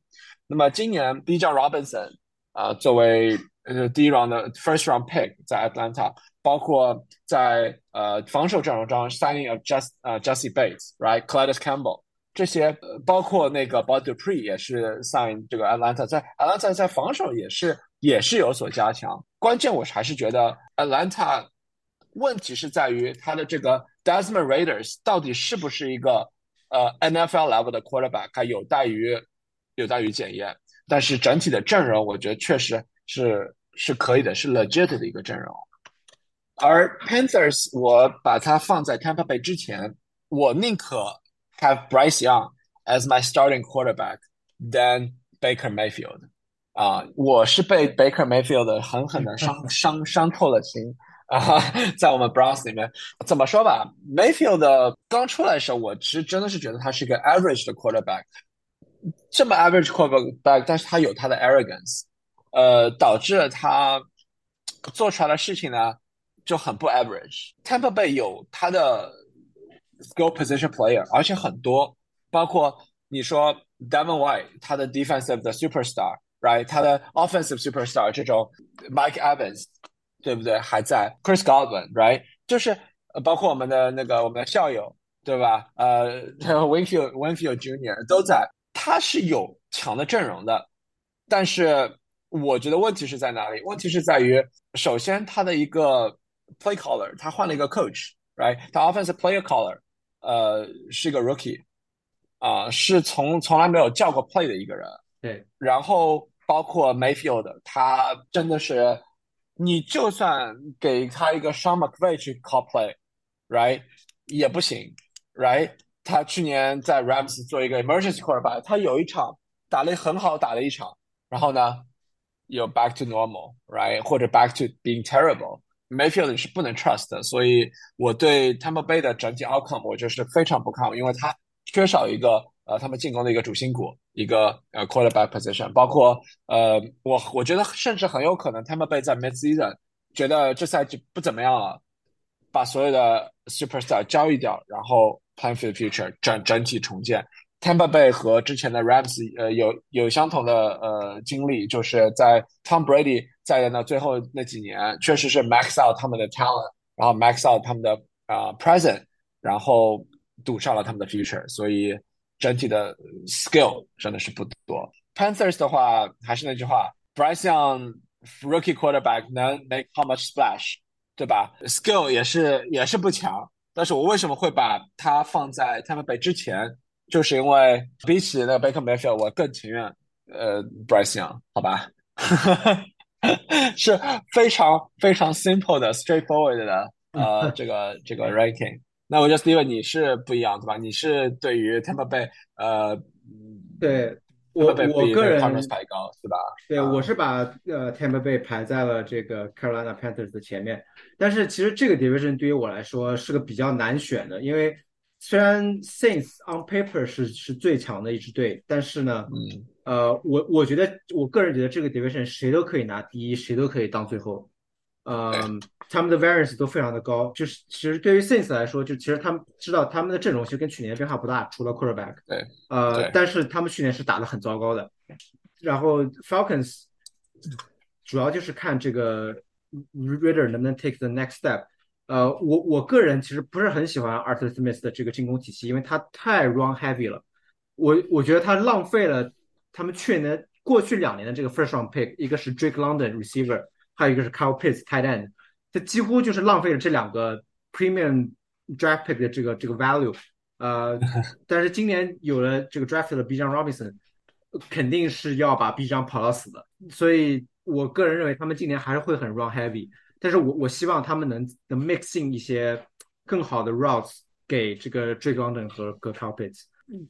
那么今年 B. J. Robinson 啊、作为呃第一 round 的 first round pick 在 Atlanta，包括在呃防守阵容中 signing of Just 呃 Jesse Bates，right，Clyde Campbell。这些包括那个 Bud Dupree 也是 sign 这个 Atlanta，在 Atlanta 在防守也是也是有所加强。关键我还是觉得 Atlanta 问题是在于他的这个 Desmond Raiders 到底是不是一个呃 NFL level 的 quarterback，还有待于有待于检验。但是整体的阵容，我觉得确实是是可以的，是 legit 的一个阵容。而 Panthers 我把它放在 Tampa Bay 之前，我宁可 have Bryce Young as my starting quarterback than Baker Mayfield。啊，我是被 Baker Mayfield 狠狠的伤伤伤透了心啊，在我们 Browns 里面，怎么说吧，Mayfield 刚出来的时候，我其实真的是觉得他是一个 average 的 quarterback，这么 average quarterback，但是他有他的 arrogance，呃，导致了他做出来的事情呢就很不 average。Tampa Bay 有他的 skill position player，而且很多，包括你说 Devon White，他的 defensive 的 superstar。right？他的 offensive superstar 这种 Mike Evans，对不对？还在 Chris Godwin，right？就是包括我们的那个我们的校友，对吧？呃，Winfield Winfield Junior 都在，他是有强的阵容的，但是我觉得问题是在哪里？问题是在于，首先他的一个 play caller，他换了一个 coach，right？他 offensive player caller，呃，是一个 rookie，啊、呃，是从从来没有叫过 play 的一个人，对，然后。包括 Mayfield，他真的是，你就算给他一个 Sean McVay 去 call play，right 也不行，right？他去年在 Rams 做一个 emergency quarterback，他有一场打了很好打了一场，然后呢又 back to normal，right？或者 back to being terrible，Mayfield 是不能 trust 的，所以我对 Tampa Bay 的整体 outcome 我就是非常不看好，因为他缺少一个呃他们进攻的一个主心骨。一个呃 quarterback position，包括呃我我觉得甚至很有可能 Tampa Bay 在 mid season 觉得这赛季不怎么样了，把所有的 superstar 交易掉，然后 plan for the future 整整体重建。Tampa Bay 和之前的 Rams 呃有有相同的呃经历，就是在 Tom Brady 在的那最后那几年，确实是 max out 他们的 talent，然后 max out 他们的啊、present，然后赌上了他们的 future，所以。整体的 skill 真的是不多。Panthers 的话，还是那句话，Bryce Young rookie quarterback 能 make how much splash，对吧？skill 也是也是不强。但是我为什么会把他放在 Tampa Bay 之前？就是因为比起那个 Baker Mayfield，我更情愿呃 Bryce Young，好吧？是非常非常 simple 的 straightforward 的呃这个这个 ranking。那我觉得 Steven 你是不一样对吧？你是对于 Tampa Bay 呃，对我我个人排高是吧？对，啊、我是把呃 Tampa Bay 排在了这个 Carolina Panthers 的前面。但是其实这个 division 对于我来说是个比较难选的，因为虽然 Saints on paper 是是最强的一支队，但是呢，嗯，呃，我我觉得我个人觉得这个 division 谁都可以拿第一，谁都可以当最后。呃，他们的 variance 都非常的高，就是其实对于 Saints 来说，就其实他们知道他们的阵容其实跟去年变化不大，除了 quarterback。对，呃，但是他们去年是打的很糟糕的。然后 Falcons 主要就是看这个 Ritter 能不能 take the next step。呃，我我个人其实不是很喜欢 Arthur Smith 的这个进攻体系，因为他太 run heavy 了。我我觉得他浪费了他们去年过去两年的这个 first round pick，一个是 Drake London receiver。还有一个是 Kyle Pitts tight end，他几乎就是浪费了这两个 premium draft pick 的这个这个 value，呃，但是今年有了这个 draft 的 B 张 Robinson，肯定是要把 B 张跑到死的，所以我个人认为他们今年还是会很 run heavy，但是我我希望他们能能 mixing 一些更好的 routes 给这个 Drake London 和和 Kyle Pitts。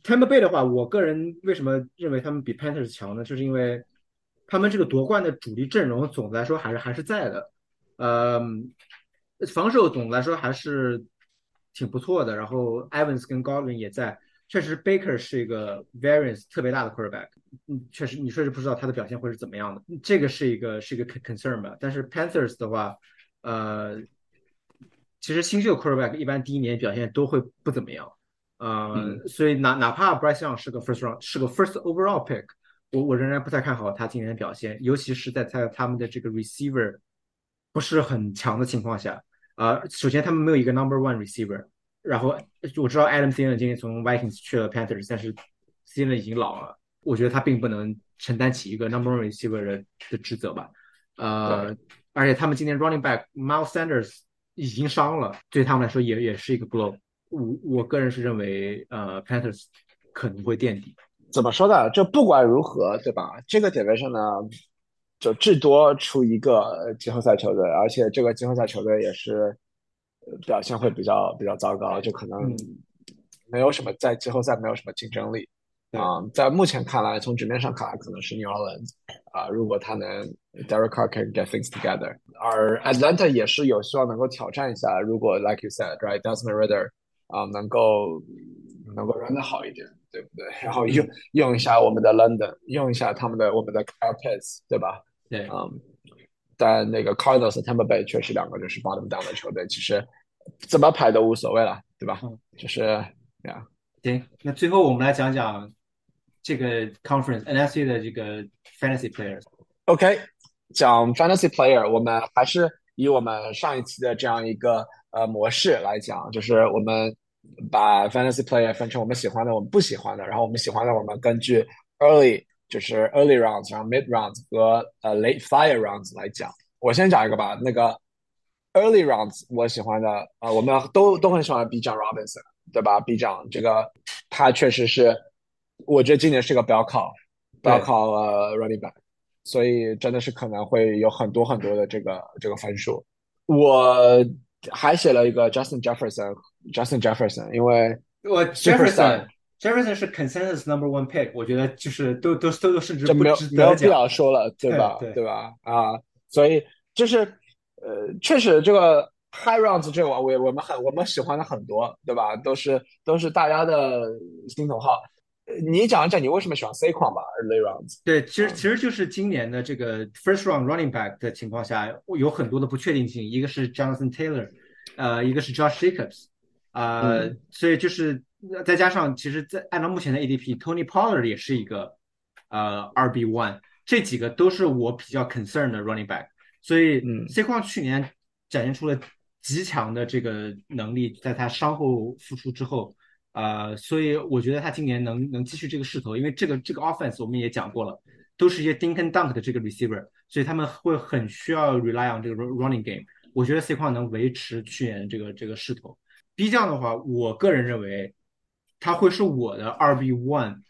Tampa Bay 的话，我个人为什么认为他们比 Panthers 强呢？就是因为他们这个夺冠的主力阵容，总的来说还是还是在的，呃，防守总的来说还是挺不错的。然后 Evans 跟 Godwin 也在，确实 Baker 是一个 variance 特别大的 quarterback，嗯，确实你确实不知道他的表现会是怎么样的，这个是一个是一个 concern 吧。但是 Panthers 的话，呃，其实新秀 quarterback 一般第一年表现都会不怎么样，呃，嗯、所以哪哪怕 Bryce Young 是个 first round 是个 first overall pick。我我仍然不太看好他今年的表现，尤其是在他他们的这个 receiver 不是很强的情况下。呃，首先他们没有一个 number one receiver，然后我知道 Adam Thielen 今天从 Vikings 去了 Panthers，但是 Thielen 已经老了，我觉得他并不能承担起一个 number one receiver 的的职责吧。呃，而且他们今年 running back Miles Sanders 已经伤了，对他们来说也也是一个 blow。我我个人是认为，呃，Panthers 可能会垫底。怎么说呢？就不管如何，对吧？这个 division 呢，就至多出一个季后赛球队，而且这个季后赛球队也是表现会比较比较糟糕，就可能没有什么在季后赛没有什么竞争力啊、嗯。在目前看来，从纸面上看来，可能是 New Orleans 啊，如果他能 Derek Carr can get things together，而 Atlanta 也是有希望能够挑战一下，如果 like you said right Desmond Ritter 啊能够能够 run 的好一点，对不对？然后用用一下我们的 London，用一下他们的我们的 Carpets，对吧？对，嗯，但那个 Cardinals、Tampa Bay 确实两个就是 bottom down 的球队，其实怎么排都无所谓了，对吧？嗯就是这样，行，那最后我们来讲讲这个 conference NFC 的这个 fantasy players。OK，讲 fantasy player，我们还是以我们上一期的这样一个呃模式来讲，就是我们把 fantasy player 分成我们喜欢的、我们不喜欢的，然后我们喜欢的我们根据 early 就是 early rounds，然后 mid rounds 和呃 late flyer rounds 来讲。我先讲一个吧，那个 early rounds 我喜欢的，呃，我们都都很喜欢 B 站 Robinson，对吧？B 站这个他确实是，我觉得今年是个不要靠不要靠呃 running back。所以真的是可能会有很多很多的这个这个分数。我还写了一个 Justin Jefferson，Justin Jefferson，因为我 Jefferson Jefferson 是 consensus number one pick，我觉得就是都都都都甚至就没有必。要说了，对吧？对对吧？啊，所以就是呃，确实这个 high rounds 这个我我我们很我们喜欢的很多，对吧？都是都是大家的心头好。呃你讲一讲你为什么喜欢 C 框吧？early rounds。对，其实其实就是今年的这个 first round running back 的情况下，有很多的不确定性，一个是 Jonathan Taylor，呃，一个是 Josh Jacobs，呃，嗯所以就是再加上，其实在按照目前的 ADP，Tony Pollard 也是一个呃二 B one，这几个都是我比较 concern 的 running back，所以嗯 C 框去年展现出了极强的这个能力，在他伤后复出之后。呃，所以我觉得他今年能能继续这个势头，因为这个这个 offense 我们也讲过了，都是一些 dink and dunk 的这个 receiver，所以他们会很需要 rely on 这个 running game。我觉得 C 矿能维持去年这个这个势头。B 将的话，我个人认为他会是我的二 B one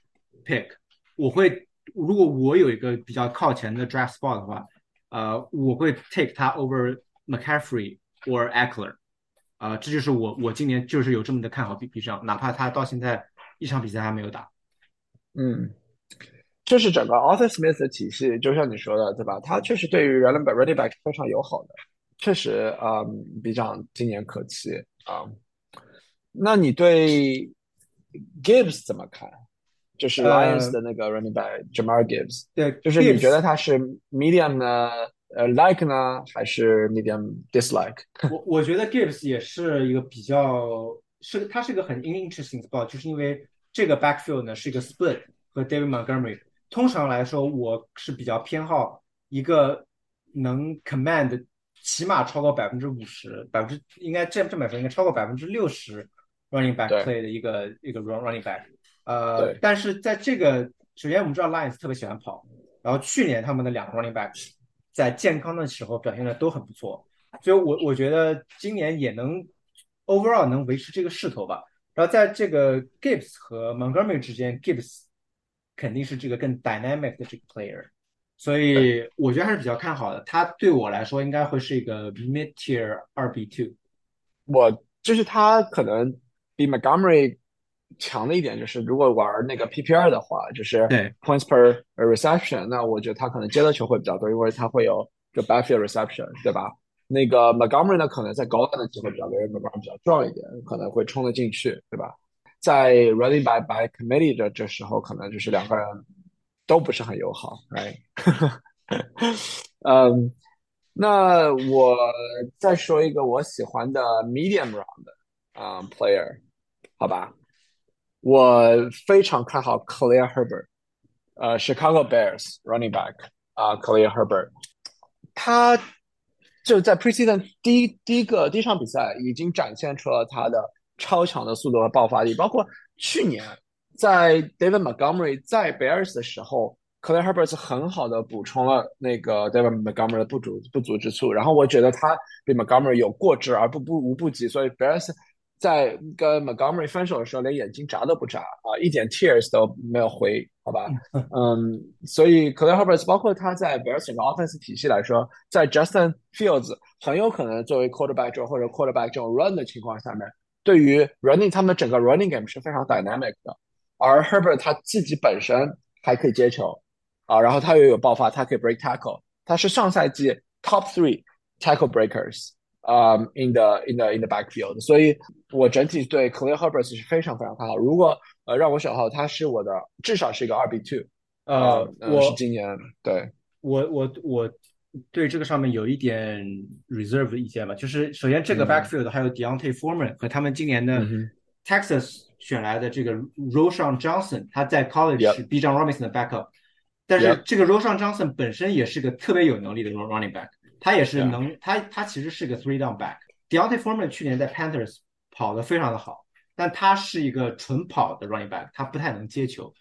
pick。我会如果我有一个比较靠前的 draft spot 的话，呃，我会 take 他 over McCaffrey or Eckler。啊、这就是我我今年就是有这么的看好 B B 上，哪怕他到现在一场比赛还没有打。嗯，这是整个 Arthur Smith 的体系，就像你说的，对吧？他确实对于 running back running back 非常友好的，确实啊，嗯比长今年可期啊。那你对 Gibbs 怎么看？就是呃 Lions 的那个 running back Jamar Gibbs，对，就是你觉得他是 medium 呢，呃 like 呢，还是 medium dislike？我我觉得 Gibbs 也是一个比较是它是一个很 interesting spot，就是因为这个 backfield 呢是一个 split 和 David Montgomery。通常来说，我是比较偏好一个能 command 起码超过百分之五十，百分之应该这这么说应该超过百分之六十 running back play 的一个一个 run running back。呃，但是在这个首先我们知道 Lions 特别喜欢跑，然后去年他们的两个 running back 在健康的时候表现的都很不错。所以我我觉得今年也能 overall 能维持这个势头吧。然后在这个 Gibbs 和 Montgomery 之间，Gibbs 肯定是这个更 dynamic 的这个 player，所以我觉得还是比较看好的。他对我来说应该会是一个 mid tier 二 B two。我就是他可能比 Montgomery 强的一点，就是如果玩那个 PPR 的话，就是对 points per reception，那我觉得他可能接的球会比较多，因为他会有这个 backfield reception，对吧？那个 Montgomery 呢，可能在高端的机会比较多，因为 Montgomery 比较壮一点，可能会冲得进去，对吧？在 running by by committee 的这时候，可能就是两个人都不是很友好，right？嗯，那我再说一个我喜欢的 medium round 啊、player，好吧？我非常看好 Khalil Herbert，呃，Chicago Bears running back 啊、Khalil Herbert，他就在 preseason 第一第一个第一场比赛已经展现出了他的超强的速度和爆发力，包括去年在 David Montgomery 在 Bears 的时候。Khalil Herbert 是很好的补充了那个 David Montgomery 的不足不足之处，然后我觉得他比 Montgomery 有过之而不不无不及，所以 Bears 在跟 Montgomery 分手的时候连眼睛眨都不眨啊，一点 tears 都没有回，好吧？嗯，所以 Khalil Herbert 包括他在 Bears 整个 offense 体系来说，在 Justin Fields 很有可能作为 quarterback 或者 quarterback 这种 run 的情况下面，对于 running 他们整个 running game 是非常 dynamic 的，而 Herbert 他自己本身还可以接球。啊，然后他又有爆发，他可以 break tackle，他是上赛季 top three tackle breakers，啊、in the in the in the backfield，所以我整体对 Khalil Herbert 是非常非常看好。如果呃让我选的话，他是我的至少是一个二 B two，呃，呃我是今年对我我我对这个上面有一点 reserve 的意见吧，就是首先这个嗯 backfield 还有 Deontay Foreman 和他们今年的 Texas 选来的这个 Roshan Johnson，他在 college 是 B. John Robinson 的 backup，但是这个 Roshan Johnson 本身也是个特别有能力的 running back，他也是能他他其实是个 three down back。Deontay Foreman 去年在 Panthers 跑得非常的好，但他是一个纯跑的 running back，他不太能接球。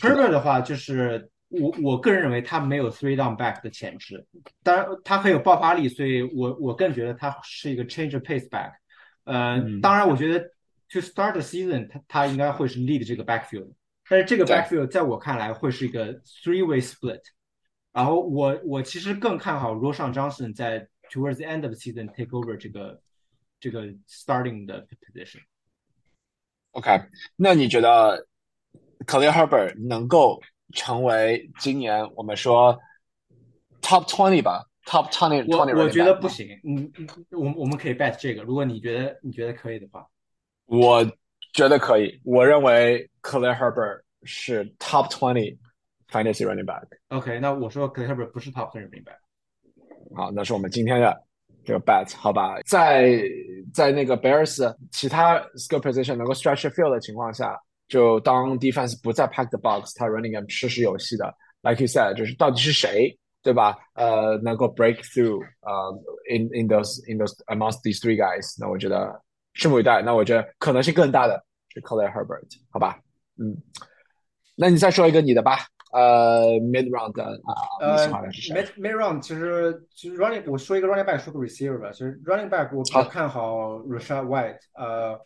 Herbert 的话，就是我我个人认为他没有 three down back 的潜质，当然他很有爆发力，所以我我更觉得他是一个 change of pace back。呃，嗯当然我觉得 to start the season，他他应该会是 lead 这个 backfield，但是这个 backfield 在我看来会是一个 three way split。然后我我其实更看好 Roshan Johnson 在 towards the end of the season take over 这个这个 starting 的 position。OK，那你觉得 Khalil Herbert 能够成为今年我们说 Top Twenty 吧？Top Twenty 我 Twenty，我觉得不行，嗯，嗯我们我们可以 bet 这个，如果你觉得你觉得可以的话，我觉得可以。我认为 Khalil Herbert 是 Top Twenty Fantasy Running Back。OK，那我说 k h e r b e r 不是 top 分明白？好，那是我们今天的这个 bet，好吧？在在那个 Bears 其他 skill position 能够 stretch field 的情况下，就当 defense 不再 pack the box，他 running game 实时有戏的，like you said，就是到底是谁，对吧？呃，能够 break through，呃，in in those in those amongst these three guys，那我觉得拭目以待。那我觉得可能性更大的是 Khalil Herbert，好吧？嗯，那你再说一个你的吧。呃，mid round 的啊，呃？，mid mid round 其实其实 running 我说一个 running back，说个 receiver 吧。其实 running back 我比较看好 Rashad White。呃，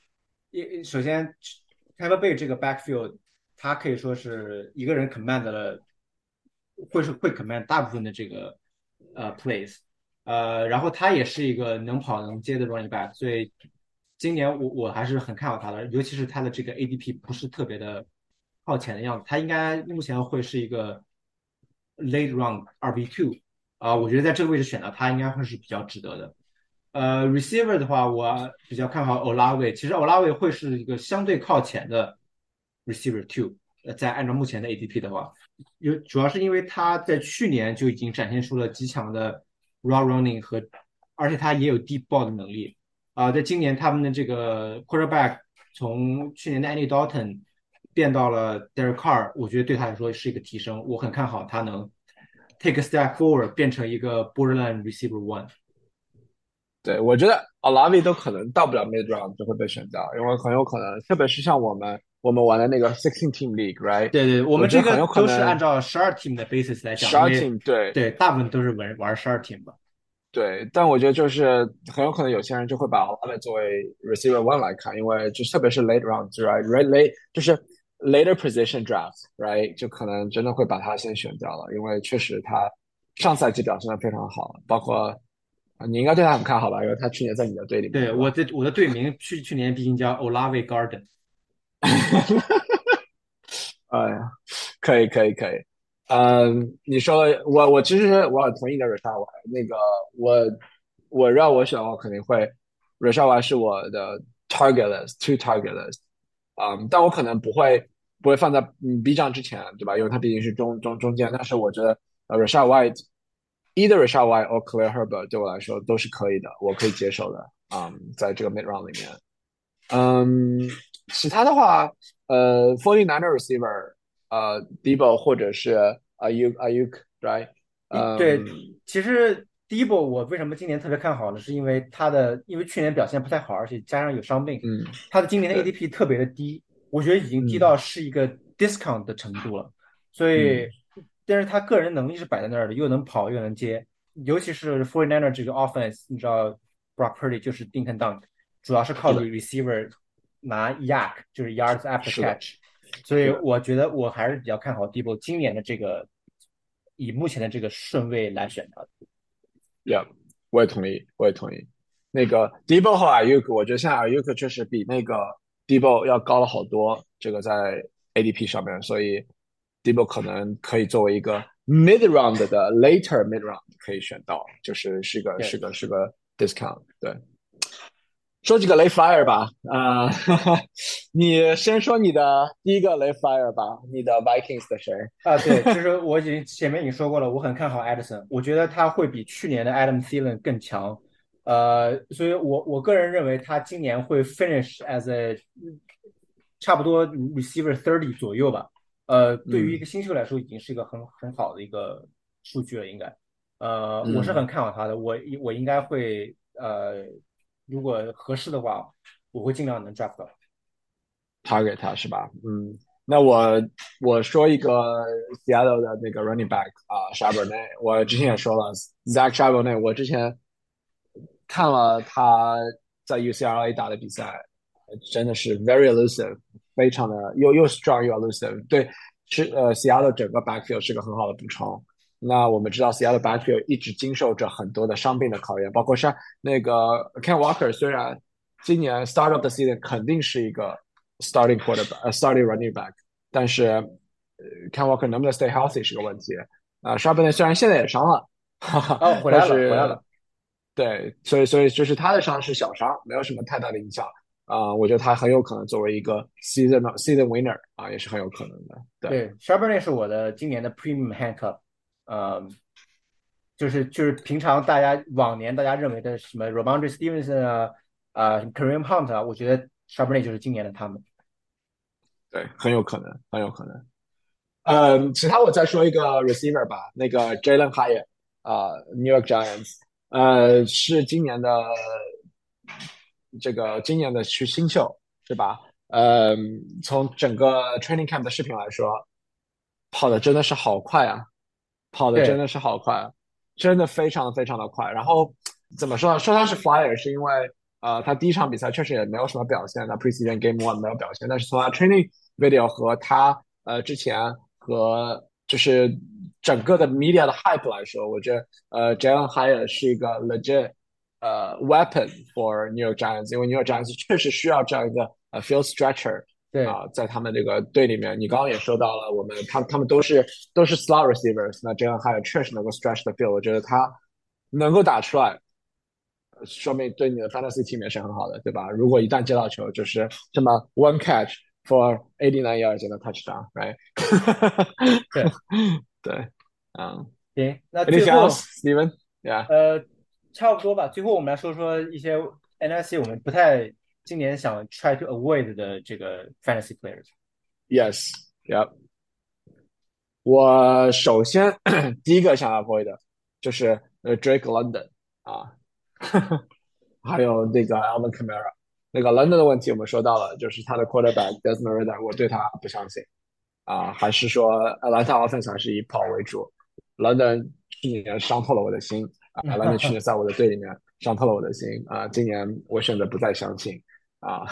一首先 Tampa Bay 这个 backfield，他可以说是一个人 command 了，会是会 command 大部分的这个呃 plays。呃，然后他也是一个能跑能接的 running back，所以今年我我还是很看好他的，尤其是他的这个 ADP 不是特别的靠前的样子，他应该目前会是一个 late round 二 B two 啊，我觉得在这个位置选到他应该会是比较值得的。呃，receiver 的话，我比较看好 Olave，其实 Olave 会是一个相对靠前的 receiver two，呃，在按照目前的 ADP 的话，有主要是因为他在去年就已经展现出了极强的 raw running 和，而且他也有 deep ball 的能力。啊、在今年他们的这个 quarterback 从去年的 Andy Dalton 变到了 Derek Carr，我觉得对他来说是一个提升，我很看好他能 take a step forward，变成一个 borderline receiver one。对，我觉得 Olavi 都可能到不了 mid round 就会被选到，因为很有可能，特别是像我们我们玩的那个 sixteen team league，right？对对，我们这个都是按照十二 team 的 basis 来讲，十二 team 对对，大部分都是玩玩十二 team 吧。对，但我觉得就是很有可能有些人就会把 Olavi 作为 receiver one 来看，因为就特别是 late round，right？late late 就是 later position draft，right？就可能真的会把他先选掉了，因为确实他上赛季表现的非常好，包括啊你应该对他很看好吧？因为他去年在你的队里面，对，我的我的队名去去年毕竟叫 Olave Garden。(laughs) 哎呀，可以可以可以，嗯，你说了我我其实我很同意你的 Rashad White，那个我我让我选我肯定会 Rashad White 是我的 target list，two target list，嗯，但我可能不会不会放在嗯 B 站之前，对吧？因为它毕竟是中中中间，但是我觉得呃 Rashad White either Rashad White or Khalil Herbert 对我来说都是可以的，我可以接受的，嗯，在这个 mid round 里面。嗯，其他的话，呃，Forty Niner receiver，呃，Debo 或者是 Ayuk Ayuk，right？嗯，对，其实 Debo 我为什么今年特别看好呢？是因为他的因为去年表现不太好，而且加上有伤病，嗯，他的今年的 ADP 特别的低，我觉得已经低嗯。到是一个 discount 的程度了。所以，但是他个人能力是摆在那儿的，又能跑又能接，尤其是 Forty Niner 这个 offense，你知道 Brock Purdy 就是 dink and dunk，主要是靠是的。receiver 拿 yak 就是 yards after catch，所以我觉得我还是比较看好 Debo 今年的这个以目前的这个顺位来选他的。Yeah，我也同意，我也同意。那个 Debo 和 Ayuk，我觉得现在 Ayuk 确实比那个 Debo 要高了好多，这个在 ADP 上面，所以 Debo 可能可以作为一个 mid round 的 later mid round 可以选到，就是是个是个是个 discount。对，说几个雷 flyer 吧。啊，(laughs) 你先说你的第一个雷 flyer 吧。你的 Vikings 的谁？啊，对，其实我已经前面已经说过了，我很看好 Edison，我觉得他会比去年的 Adam Thielen 更强。呃，所以我我个人认为他今年会 finish as a 差不多 receiver thirty 左右吧。呃，对于一个新秀来说，已经是一个很很好的一个数据了，应该。呃，我是很看好他的，我我应该会呃，如果合适的话，我会尽量能 draft 到。他给他是吧？嗯，那我我说一个 Seattle 的那个 running back 啊 s h a b e r n e 我之前也说了 Zach s h a b e r n e 我之前。看了他在 UCLA 打的比赛，真的是 very elusive，非常的又又 strong 又 elusive。对，是呃，Seattle 整个 backfield 是个很好的补充。那我们知道 Seattle backfield 一直经受着很多的伤病的考验，包括像那个 Ken Walker，虽然今年 start of the season 肯定是一个 starting quarterback，呃，starting running back，但是 Ken Walker 能不能 stay healthy 是个问题。啊 s h a r p n 虽然现在也伤了，哈哈，哦，回来了，回来了。对，所以所以就是他的伤是小伤，没有什么太大的影响啊。我觉得他很有可能作为一个 season season winner 啊，也是很有可能的。对 s h a r p e r 是我的今年的 premium handcuff，呃，就是就是平常大家往年大家认为的什么 Ramondre Stevenson 啊啊 Kareem Hunt 啊，我觉得 s h a r p e r 就是今年的他们。对，很有可能，很有可能。嗯，其他我再说一个 receiver 吧，那个 Jalen Hyatt 啊，New York Giants。呃，是今年的这个今年的去新秀是吧？呃，从整个 training camp 的视频来说，跑的真的是好快啊，跑的真的是好快，真的非常非常的快。然后怎么说呢？说他是 flyer 是因为呃，他第一场比赛确实也没有什么表现，那 preseason game one 没有表现，但是从他 training video 和他呃之前和就是。整个的 media 的 hype 来说，我觉得呃，Jalen Hyatt 是一个 legit 呃 weapon for New York Giants，因为 New York Giants 确实需要这样一个呃 field stretcher，对啊，在他们这个队里面，你刚刚也说到了，我们他他们都是都是 slot receivers，那 Jalen Hyatt 确实能够 stretch the field，我觉得他能够打出来，说明对你的 fantasy team 也是很好的，对吧？如果一旦接到球，就是这么 one catch for eighty nine yards in a touchdown，right？对对。嗯，行，那最后，Steven，Yeah，呃，差不多吧。最后我们来说说一些 NFC 我们不太今年想 try to avoid 的这个 fantasy players。Yes，Yeah。我首先第一个想 avoid 的就是呃 Drake London 啊，还有那个 Alvin Kamara。那个 London 的问题我们说到了，就是他的 quarterback Desmond Ridder，我对他不相信啊，还是说 Atlanta offense 还是以跑为主。London 去年伤透了我的心啊，London 去年在我的队里面伤透了我的心啊，今年我选择不再相信啊。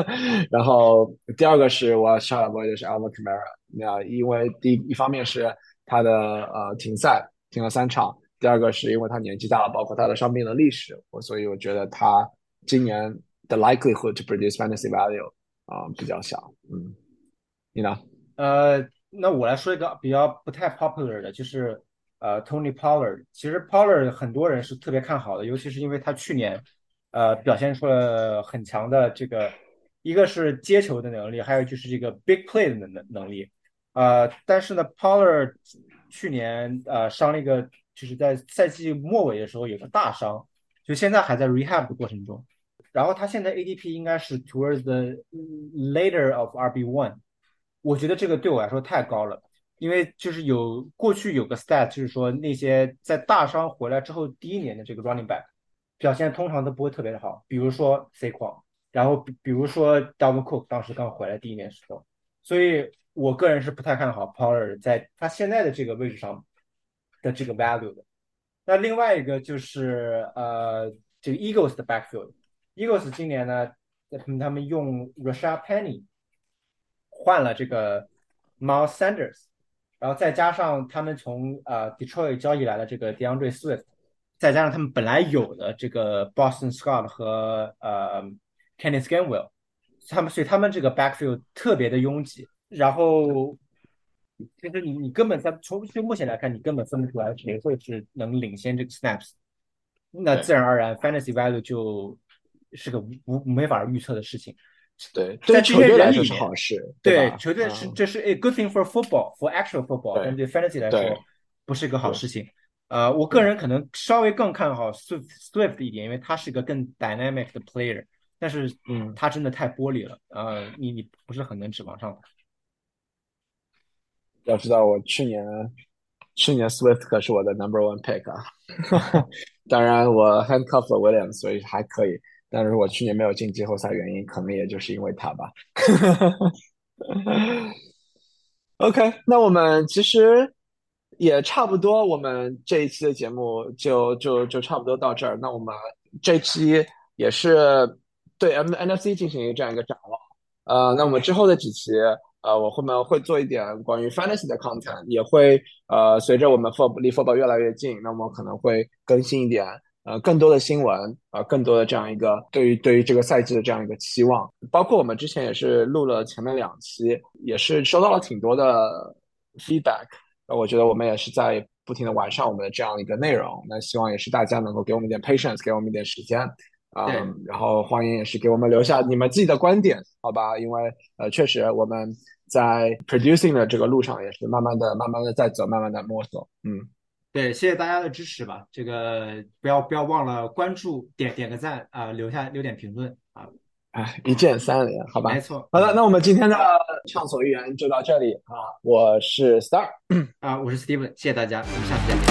(laughs) 然后第二个是我 shout out 的是 Alvin Kamara，那因为第一方面是他的呃停赛停了三场，第二个是因为他年纪大了，包括他的伤病的历史，我所以我觉得他今年的 likelihood to produce fantasy value 啊比较小。嗯，你呢？呃，那我来说一个比较不太 popular 的，就是。呃，Tony Pollard，其实 Pollard 很多人是特别看好的，尤其是因为他去年，呃，表现出了很强的这个，一个是接球的能力，还有就是这个 big play 的能能力，呃，但是呢，Polar 去年呃伤了一个，就是在赛季末尾的时候有个大伤，就现在还在 rehab 的过程中，然后他现在 ADP 应该是 towards the later of RB one，我觉得这个对我来说太高了。因为就是有过去有个 stat，就是说那些在大伤回来之后第一年的这个 running back 表现通常都不会特别的好，比如说 C 框，然后比比如说 Dalvin Cook 当时刚回来第一年时候，所以我个人是不太看好 Pollard 在他现在的这个位置上的这个 value 的。那另外一个就是呃这个 Eagles 的 backfield，Eagles 今年呢，他们用 Rasha Penny 换了这个 Miles Sanders。然后再加上他们从呃 Detroit 交易来的这个 DeAndre Swift，再加上他们本来有的这个 Boston Scott 和呃 Kenneth Gainwell，他们所以他们这个 backfield 特别的拥挤。然后其实你你根本在从就目前来看，你根本分不出来谁会是能领先这个 snaps，那自然而然 fantasy value 就是个无没法预测的事情。对，在球队来说是好事。对球队是这是 a good thing for football for actual football，但对 fantasy 来说不是一个好事情。呃，我个人可能稍微更看好 Swift Swift 一点，因为他是一个更 dynamic 的 player，但是嗯，他真的太玻璃了，呃，你你不是很能指望上他。要知道我去年去年 Swift 可是我的 number one pick 啊，(laughs) 当然我 handcuff 了 Williams，所以还可以。但是我去年没有进季后赛，原因可能也就是因为他吧。(laughs) OK，那我们其实也差不多，我们这一期的节目就就就差不多到这儿。那我们这期也是对 M NFC 进行一个这样一个展望。呃，那我们之后的几期。呃，我后面会做一点关于 fantasy 的 content，也会呃随着我们 fob 离 football 越来越近，那么可能会更新一点呃更多的新闻，呃更多的这样一个对于对于这个赛季的这样一个期望，包括我们之前也是录了前面两期，也是收到了挺多的 feedback，呃我觉得我们也是在不停的完善我们的这样一个内容，那希望也是大家能够给我们一点 patience，给我们一点时间。嗯，然后欢迎也是给我们留下你们自己的观点，好吧？因为呃，确实我们在 producing 的这个路上也是慢慢的、慢慢的在走，慢慢的摸索。嗯，对，谢谢大家的支持吧。这个不要不要忘了关注、点点个赞啊，留下留点评论啊。哎，(laughs) 一键三连，好吧？没错。好的，那我们今天的畅所欲言就到这里啊。我是 Star 啊，我是 Steven，谢谢大家，我们下次再见。